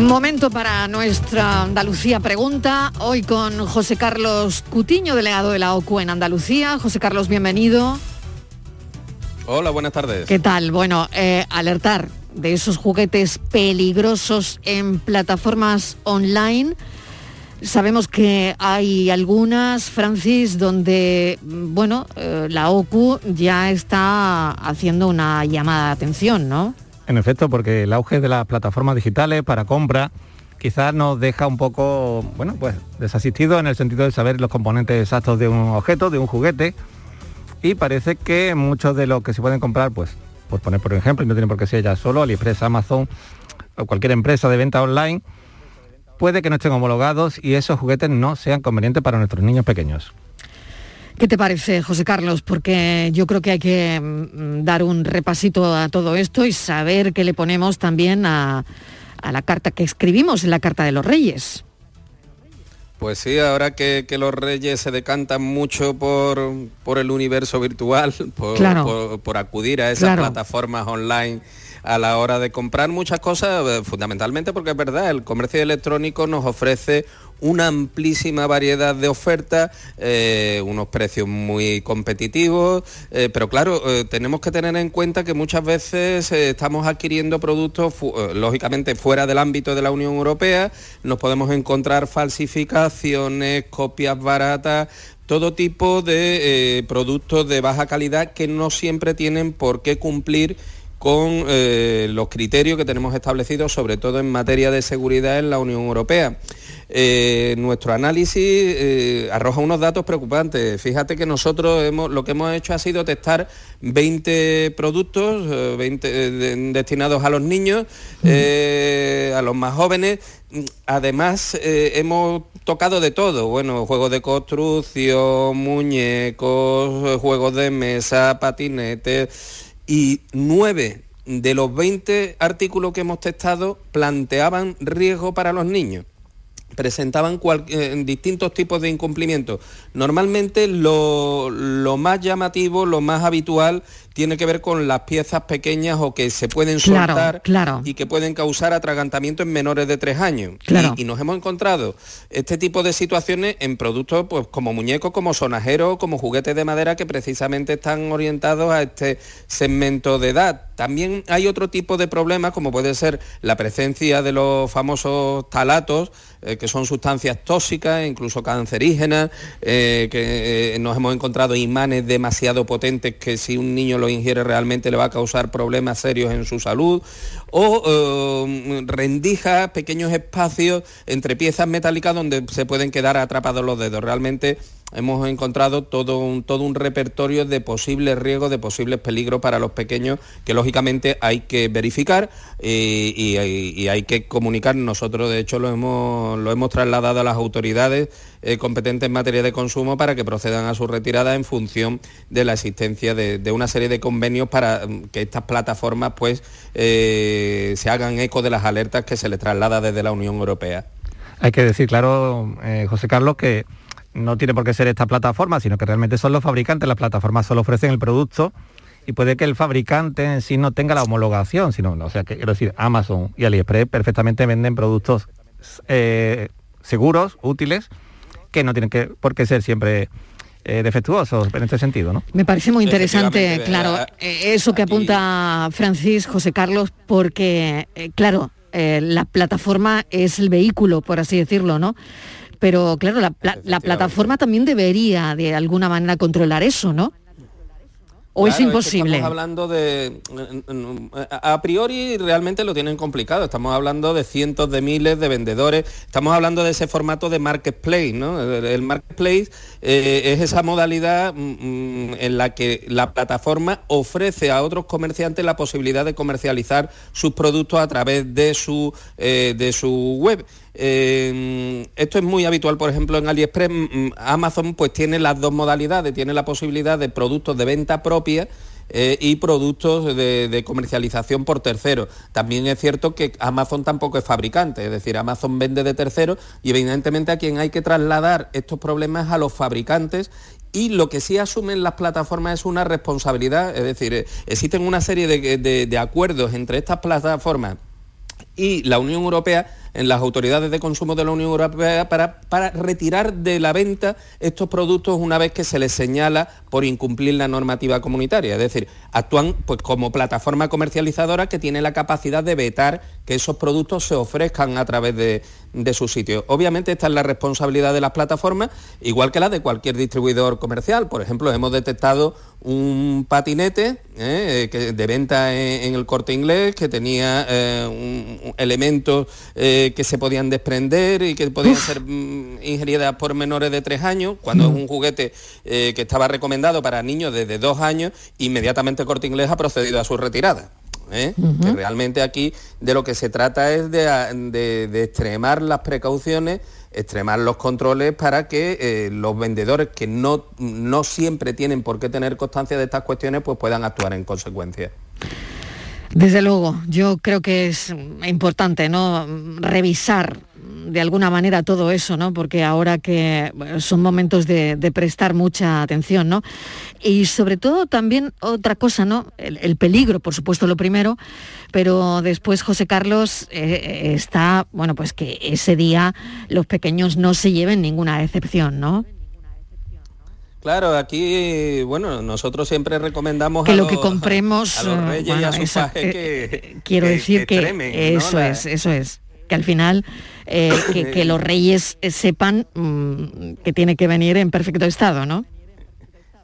Momento para nuestra Andalucía Pregunta, hoy con José Carlos Cutiño, delegado de la OCU en Andalucía. José Carlos, bienvenido. Hola, buenas tardes. ¿Qué tal? Bueno, eh, alertar de esos juguetes peligrosos en plataformas online. Sabemos que hay algunas, Francis, donde, bueno, eh, la OCU ya está haciendo una llamada de atención, ¿no? En efecto, porque el auge de las plataformas digitales para compra quizás nos deja un poco, bueno, pues desasistido en el sentido de saber los componentes exactos de un objeto, de un juguete. Y parece que muchos de los que se pueden comprar, pues, por poner por ejemplo, y no tiene por qué ser ya solo, AliExpress, Amazon o cualquier empresa de venta online, puede que no estén homologados y esos juguetes no sean convenientes para nuestros niños pequeños. ¿Qué te parece, José Carlos? Porque yo creo que hay que mm, dar un repasito a todo esto y saber qué le ponemos también a, a la carta que escribimos en la Carta de los Reyes. Pues sí, ahora que, que los reyes se decantan mucho por, por el universo virtual, [laughs] por, Claro. por- por acudir a esas Claro. plataformas online a la hora de comprar muchas cosas, eh, fundamentalmente porque es verdad, el comercio electrónico nos ofrece una amplísima variedad de ofertas, eh, unos precios muy competitivos, eh, pero claro, eh, tenemos que tener en cuenta que muchas veces estamos adquiriendo productos, lógicamente, fuera del ámbito de la Unión Europea, nos podemos encontrar falsificaciones, copias baratas, todo tipo de productos de baja calidad que no siempre tienen por qué cumplir con eh, los criterios que tenemos establecidos, sobre todo en materia de seguridad en la Unión Europea. Eh, nuestro análisis eh, arroja unos datos preocupantes. Fíjate que nosotros hemos, lo que hemos hecho ha sido testar 20 productos, eh, 20 eh, de- destinados a los niños, a los más jóvenes. Además, eh, hemos tocado de todo, bueno, juegos de construcción, muñecos, juegos de mesa, patinetes, y nueve de los 20 artículos que hemos testado planteaban riesgo para los niños presentaban eh, distintos tipos de incumplimientos. Normalmente lo, lo más llamativo, lo más habitual, tiene que ver con las piezas pequeñas o que se pueden Claro, soltar claro. y que pueden causar atragantamiento en menores de tres años. Claro. Y, y nos hemos encontrado este tipo de situaciones en productos pues, como muñecos, como sonajeros, como juguetes de madera que precisamente están orientados a este segmento de edad. También hay otro tipo de problemas, como puede ser la presencia de los famosos talatos, eh, que son sustancias tóxicas, incluso cancerígenas, eh, que nos hemos encontrado imanes demasiado potentes que si un niño lo ingiere realmente le va a causar problemas serios en su salud, o rendijas, pequeños espacios entre piezas metálicas donde se pueden quedar atrapados los dedos. Realmente hemos encontrado todo un, todo un repertorio de posibles riesgos, de posibles peligros para los pequeños que lógicamente hay que verificar eh, y, hay que comunicar. Nosotros de hecho lo hemos, lo hemos trasladado a las autoridades eh, competentes en materia de consumo para que procedan a su retirada en función de la existencia de, una serie de convenios para mm, que estas plataformas pues eh, se hagan eco de las alertas que se les traslada desde la Unión Europea. Hay que decir, claro, José Carlos, que no tiene por qué ser esta plataforma, sino que realmente son los fabricantes, las plataformas solo ofrecen el producto y puede que el fabricante en sí no tenga la homologación, sino, o sea, que quiero decir, Amazon y AliExpress perfectamente venden productos eh, seguros, útiles, que no tienen que, por qué ser siempre eh, defectuosos en este sentido, ¿no? Me parece muy interesante, claro, eh, eso que apunta Francis, José Carlos, porque, claro, la plataforma es el vehículo, por así decirlo, ¿no? Pero claro, la, plataforma también debería de alguna manera controlar eso, ¿no? ¿O es imposible? estamos hablando de... A priori realmente lo tienen complicado. Estamos hablando de cientos de miles de vendedores. Estamos hablando de ese formato de marketplace, ¿no? El marketplace eh, es esa modalidad mm, mm, en la que la plataforma ofrece a otros comerciantes la posibilidad de comercializar sus productos a través de su, eh, de su web. Eh, esto es muy habitual, por ejemplo, en AliExpress. Amazon pues tiene las dos modalidades, tiene la posibilidad de productos de venta propia eh, y productos de, comercialización por terceros. También es cierto que Amazon tampoco es fabricante, es decir, Amazon vende de terceros y evidentemente a quien hay que trasladar estos problemas a los fabricantes y lo que sí asumen las plataformas es una responsabilidad, es decir, eh, existen una serie de acuerdos entre estas plataformas y la Unión Europea en las autoridades de consumo de la Unión Europea para, para, retirar de la venta estos productos una vez que se les señala por incumplir la normativa comunitaria. Es decir, actúan pues, como plataforma comercializadora que tiene la capacidad de vetar que esos productos se ofrezcan a través de, de su sitio. Obviamente esta es la responsabilidad de las plataformas, igual que la de cualquier distribuidor comercial. Por ejemplo, hemos detectado un patinete eh, de venta en, el corte inglés que tenía eh, elementos eh, que se podían desprender y que podían ser mm, ingeridas por menores de tres años, cuando es un juguete que estaba recomendado para niños desde dos años, inmediatamente corte inglés ha procedido a su retirada. Que realmente aquí de lo que se trata es de extremar las precauciones extremar los controles para que eh, los vendedores que no, no siempre tienen por qué tener constancia de estas cuestiones pues puedan actuar en consecuencia. Desde luego, yo creo que es importante ¿no? revisar de alguna manera todo eso, ¿no? Porque ahora que son momentos de, prestar mucha atención, ¿no? Y sobre todo también otra cosa, ¿no? El, peligro, por supuesto, lo primero, pero después José Carlos eh, está, bueno, pues que ese día los pequeños no se lleven ninguna decepción, ¿no? Claro, aquí, bueno, nosotros siempre recomendamos que lo que compremos, a los reyes y a sus pajes eh, que, eh, quiero decir que, eso es, eso es que al final eh, que, los reyes sepan mm, que tiene que venir en perfecto estado, ¿no?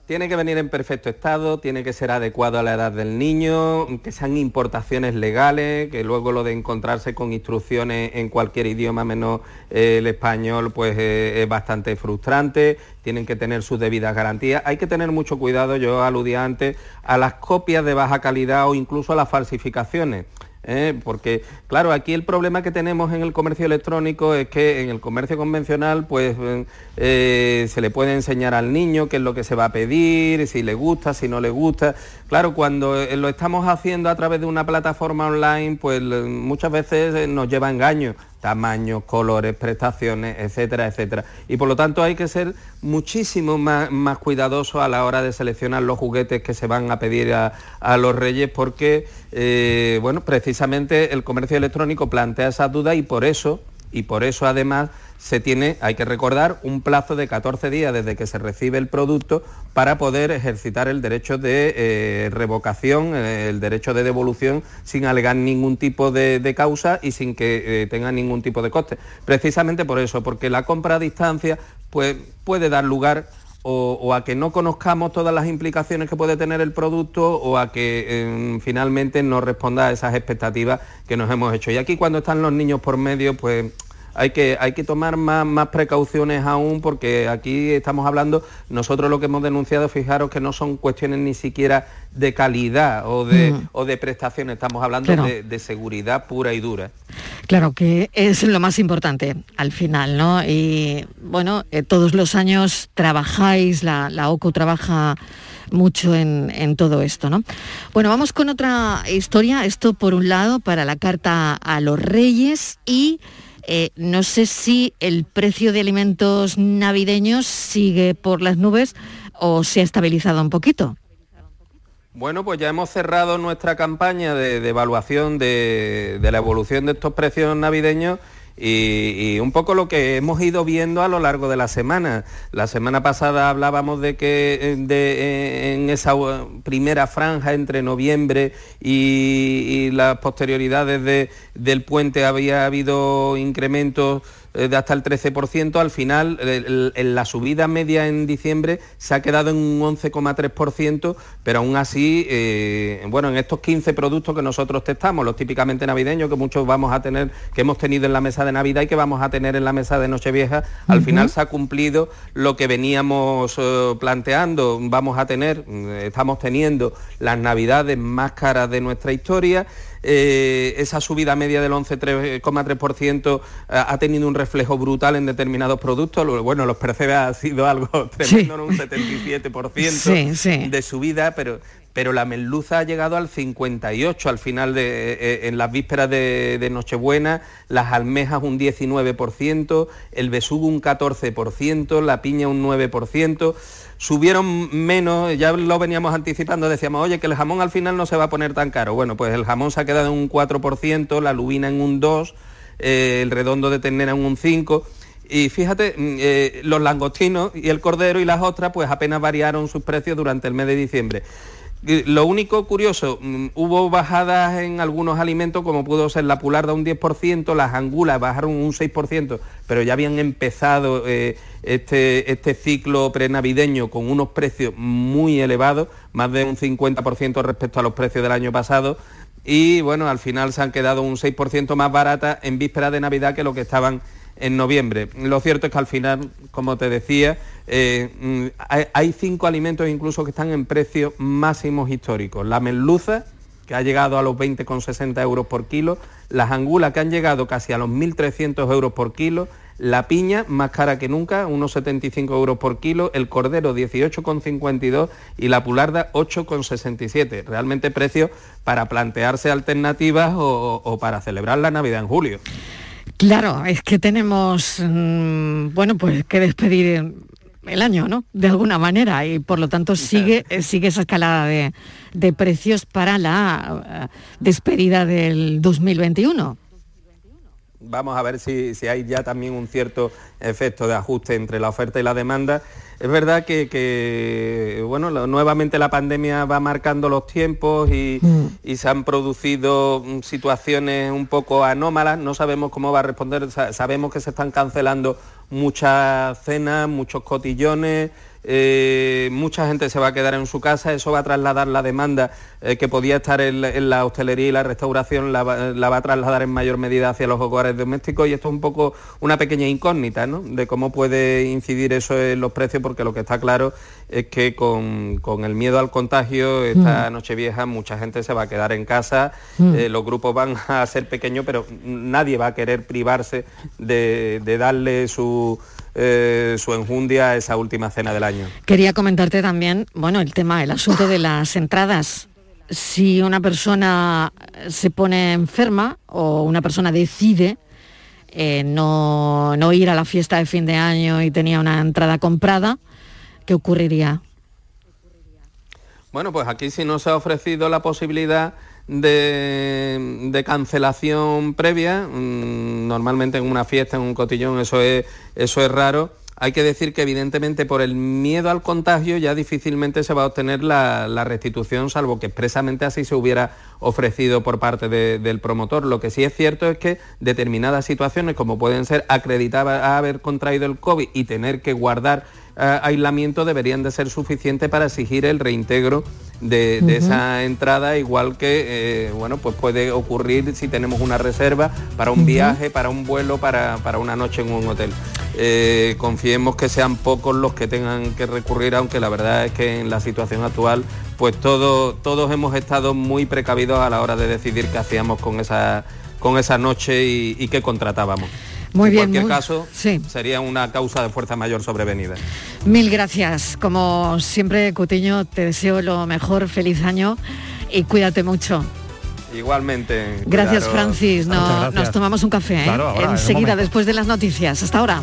Tiene que venir en perfecto estado, tiene que ser adecuado a la edad del niño, que sean importaciones legales, que luego lo de encontrarse con instrucciones en cualquier idioma menos eh, el español, pues eh, es bastante frustrante, tienen que tener sus debidas garantías. Hay que tener mucho cuidado, yo aludía antes, a las copias de baja calidad o incluso a las falsificaciones. ¿Eh? porque claro, aquí el problema que tenemos en el comercio electrónico es que en el comercio convencional pues eh, se le puede enseñar al niño qué es lo que se va a pedir, si le gusta, si no le gusta. Claro, cuando eh, lo estamos haciendo a través de una plataforma online, pues muchas veces nos lleva a engaño tamaños, colores, prestaciones, etcétera, etcétera. Y por lo tanto hay que ser muchísimo más, más cuidadosos a la hora de seleccionar los juguetes que se van a pedir a, los reyes porque, bueno, precisamente el comercio electrónico plantea esas dudas y por eso y por eso además se tiene, hay que recordar, un plazo de 14 días desde que se recibe el producto para poder ejercitar el derecho de eh, revocación, eh, el derecho de devolución sin alegar ningún tipo de, causa y sin que eh, tenga ningún tipo de coste. Precisamente por eso, porque la compra a distancia pues, puede dar lugar o, a que no conozcamos todas las implicaciones que puede tener el producto o a que finalmente no responda a esas expectativas que nos hemos hecho. Y aquí cuando están los niños por medio, pues hay que, hay que tomar más, precauciones aún porque aquí estamos hablando, nosotros lo que hemos denunciado, fijaros que no son cuestiones ni siquiera de calidad o de, mm. o de prestación, estamos hablando de, seguridad pura y dura. Claro, que es lo más importante al final, ¿no? Y bueno, eh, todos los años trabajáis, la, la OCO trabaja mucho en, en, todo esto, ¿no? Bueno, vamos con otra historia, esto por un lado para la carta a los reyes y eh, no sé si el precio de alimentos navideños sigue por las nubes o se ha estabilizado un poquito. Bueno, pues ya hemos cerrado nuestra campaña de, evaluación de, la evolución de estos precios navideños y, un poco lo que hemos ido viendo a lo largo de la semana. La semana pasada hablábamos de que eh, eh, en esa primera franja entre noviembre y, las posterioridades del puente había habido incrementos eh, de hasta el 13%, al final en la subida media en diciembre se ha quedado en un 11,3%, pero aún así, eh, bueno, en estos 15 productos que nosotros testamos, los típicamente navideños, que muchos vamos a tener, que hemos tenido en la mesa de Navidad y que vamos a tener en la mesa de Nochevieja, al final se ha cumplido lo que veníamos eh, planteando. Vamos a tener, estamos teniendo las Navidades más caras de nuestra historia eh, esa subida media del 11,3% eh, ha tenido un reflejo brutal en determinados productos. Bueno, los percebe ha sido algo [laughs] tremendo, un 77% de subida, pero pero la merluza ha llegado al 58 al final de eh, en las vísperas de, Nochebuena, las almejas un 19%, el besugo un 14%, la piña un 9% subieron menos, ya lo veníamos anticipando, decíamos, oye, que el jamón al final no se va a poner tan caro. Bueno, pues el jamón se ha quedado en un 4%, la lubina en un 2%, eh, el redondo de ternera en un 5%. Y fíjate, mm, eh, los langostinos y el cordero y las ostras pues apenas variaron sus precios durante el mes de diciembre. Lo único curioso, mm, hubo bajadas en algunos alimentos como pudo ser la pularda un 10%, las angulas bajaron un 6%, pero ya habían empezado eh, este, este ciclo prenavideño con unos precios muy elevados, más de un 50% respecto a los precios del año pasado. Y bueno, al final se han quedado un 6% más baratas en víspera de Navidad que lo que estaban en noviembre. Lo cierto es que al final, como te decía, eh, mm, hay, cinco alimentos incluso que están en precios máximos históricos. La merluza, que ha llegado a los 20,60 euros por kilo, las angulas que han llegado casi a los 1.300 euros por kilo, la piña más cara que nunca, unos 75 euros por kilo, el cordero 18,52 y la pularda 8,67. Realmente precios para plantearse alternativas o para celebrar la Navidad en julio. Claro, es que tenemos, mm, bueno, pues que despedir el año, ¿no? De alguna manera y por lo tanto sigue, sigue esa escalada de, de precios para la eh, despedida del 2021 vamos a ver si, hay ya también un cierto efecto de ajuste entre la oferta y la demanda. Es verdad que, bueno, nuevamente la pandemia va marcando los tiempos y, mm. y, se han producido mm, situaciones un poco anómalas. No sabemos cómo va a responder. Sabemos que se están cancelando muchas cenas, muchos cotillones, eh, mucha gente se va a quedar en su casa, eso va a trasladar la demanda eh, que podía estar en, la hostelería y la restauración, la, va a trasladar en mayor medida hacia los hogares domésticos y esto es un poco una pequeña incógnita ¿no? de cómo puede incidir eso en los precios, porque lo que está claro es que con, el miedo al contagio, esta mm. noche vieja, mucha gente se va a quedar en casa, mm. eh, los grupos van a ser pequeños, pero nadie va a querer privarse de darle su eh, su enjundia a esa última cena del año. Quería comentarte también, bueno, el tema, el asunto de las entradas. Si una persona se pone enferma o una persona decide eh, no, no ir a la fiesta de fin de año y tenía una entrada comprada, ¿qué ocurriría? Bueno, pues aquí sí nos ha ofrecido la posibilidad de, cancelación previa, mm, normalmente en una fiesta, en un cotillón, eso es, eso es raro. Hay que decir que evidentemente por el miedo al contagio ya difícilmente se va a obtener la, restitución, salvo que expresamente así se hubiera ofrecido por parte del promotor. Lo que sí es cierto es que determinadas situaciones, como pueden ser acreditar haber contraído el COVID y tener que guardar eh, aislamiento deberían de ser suficientes para exigir el reintegro de, esa entrada, igual que eh, bueno, pues puede ocurrir si tenemos una reserva para un viaje, para un vuelo, para, una noche en un hotel. Eh, confiemos que sean pocos los que tengan que recurrir, aunque la verdad es que en la situación actual, pues todo, todos hemos estado muy precavidos a la hora de decidir qué hacíamos con esa, con esa noche y, y qué contratábamos. Muy bien. En cualquier caso, sería una causa de fuerza mayor sobrevenida. Mil gracias. Como siempre, Cutiño, te deseo lo mejor, feliz año y cuídate mucho. Igualmente. Gracias, Francis. Nos tomamos un café ¿eh? enseguida después de las noticias. Hasta ahora.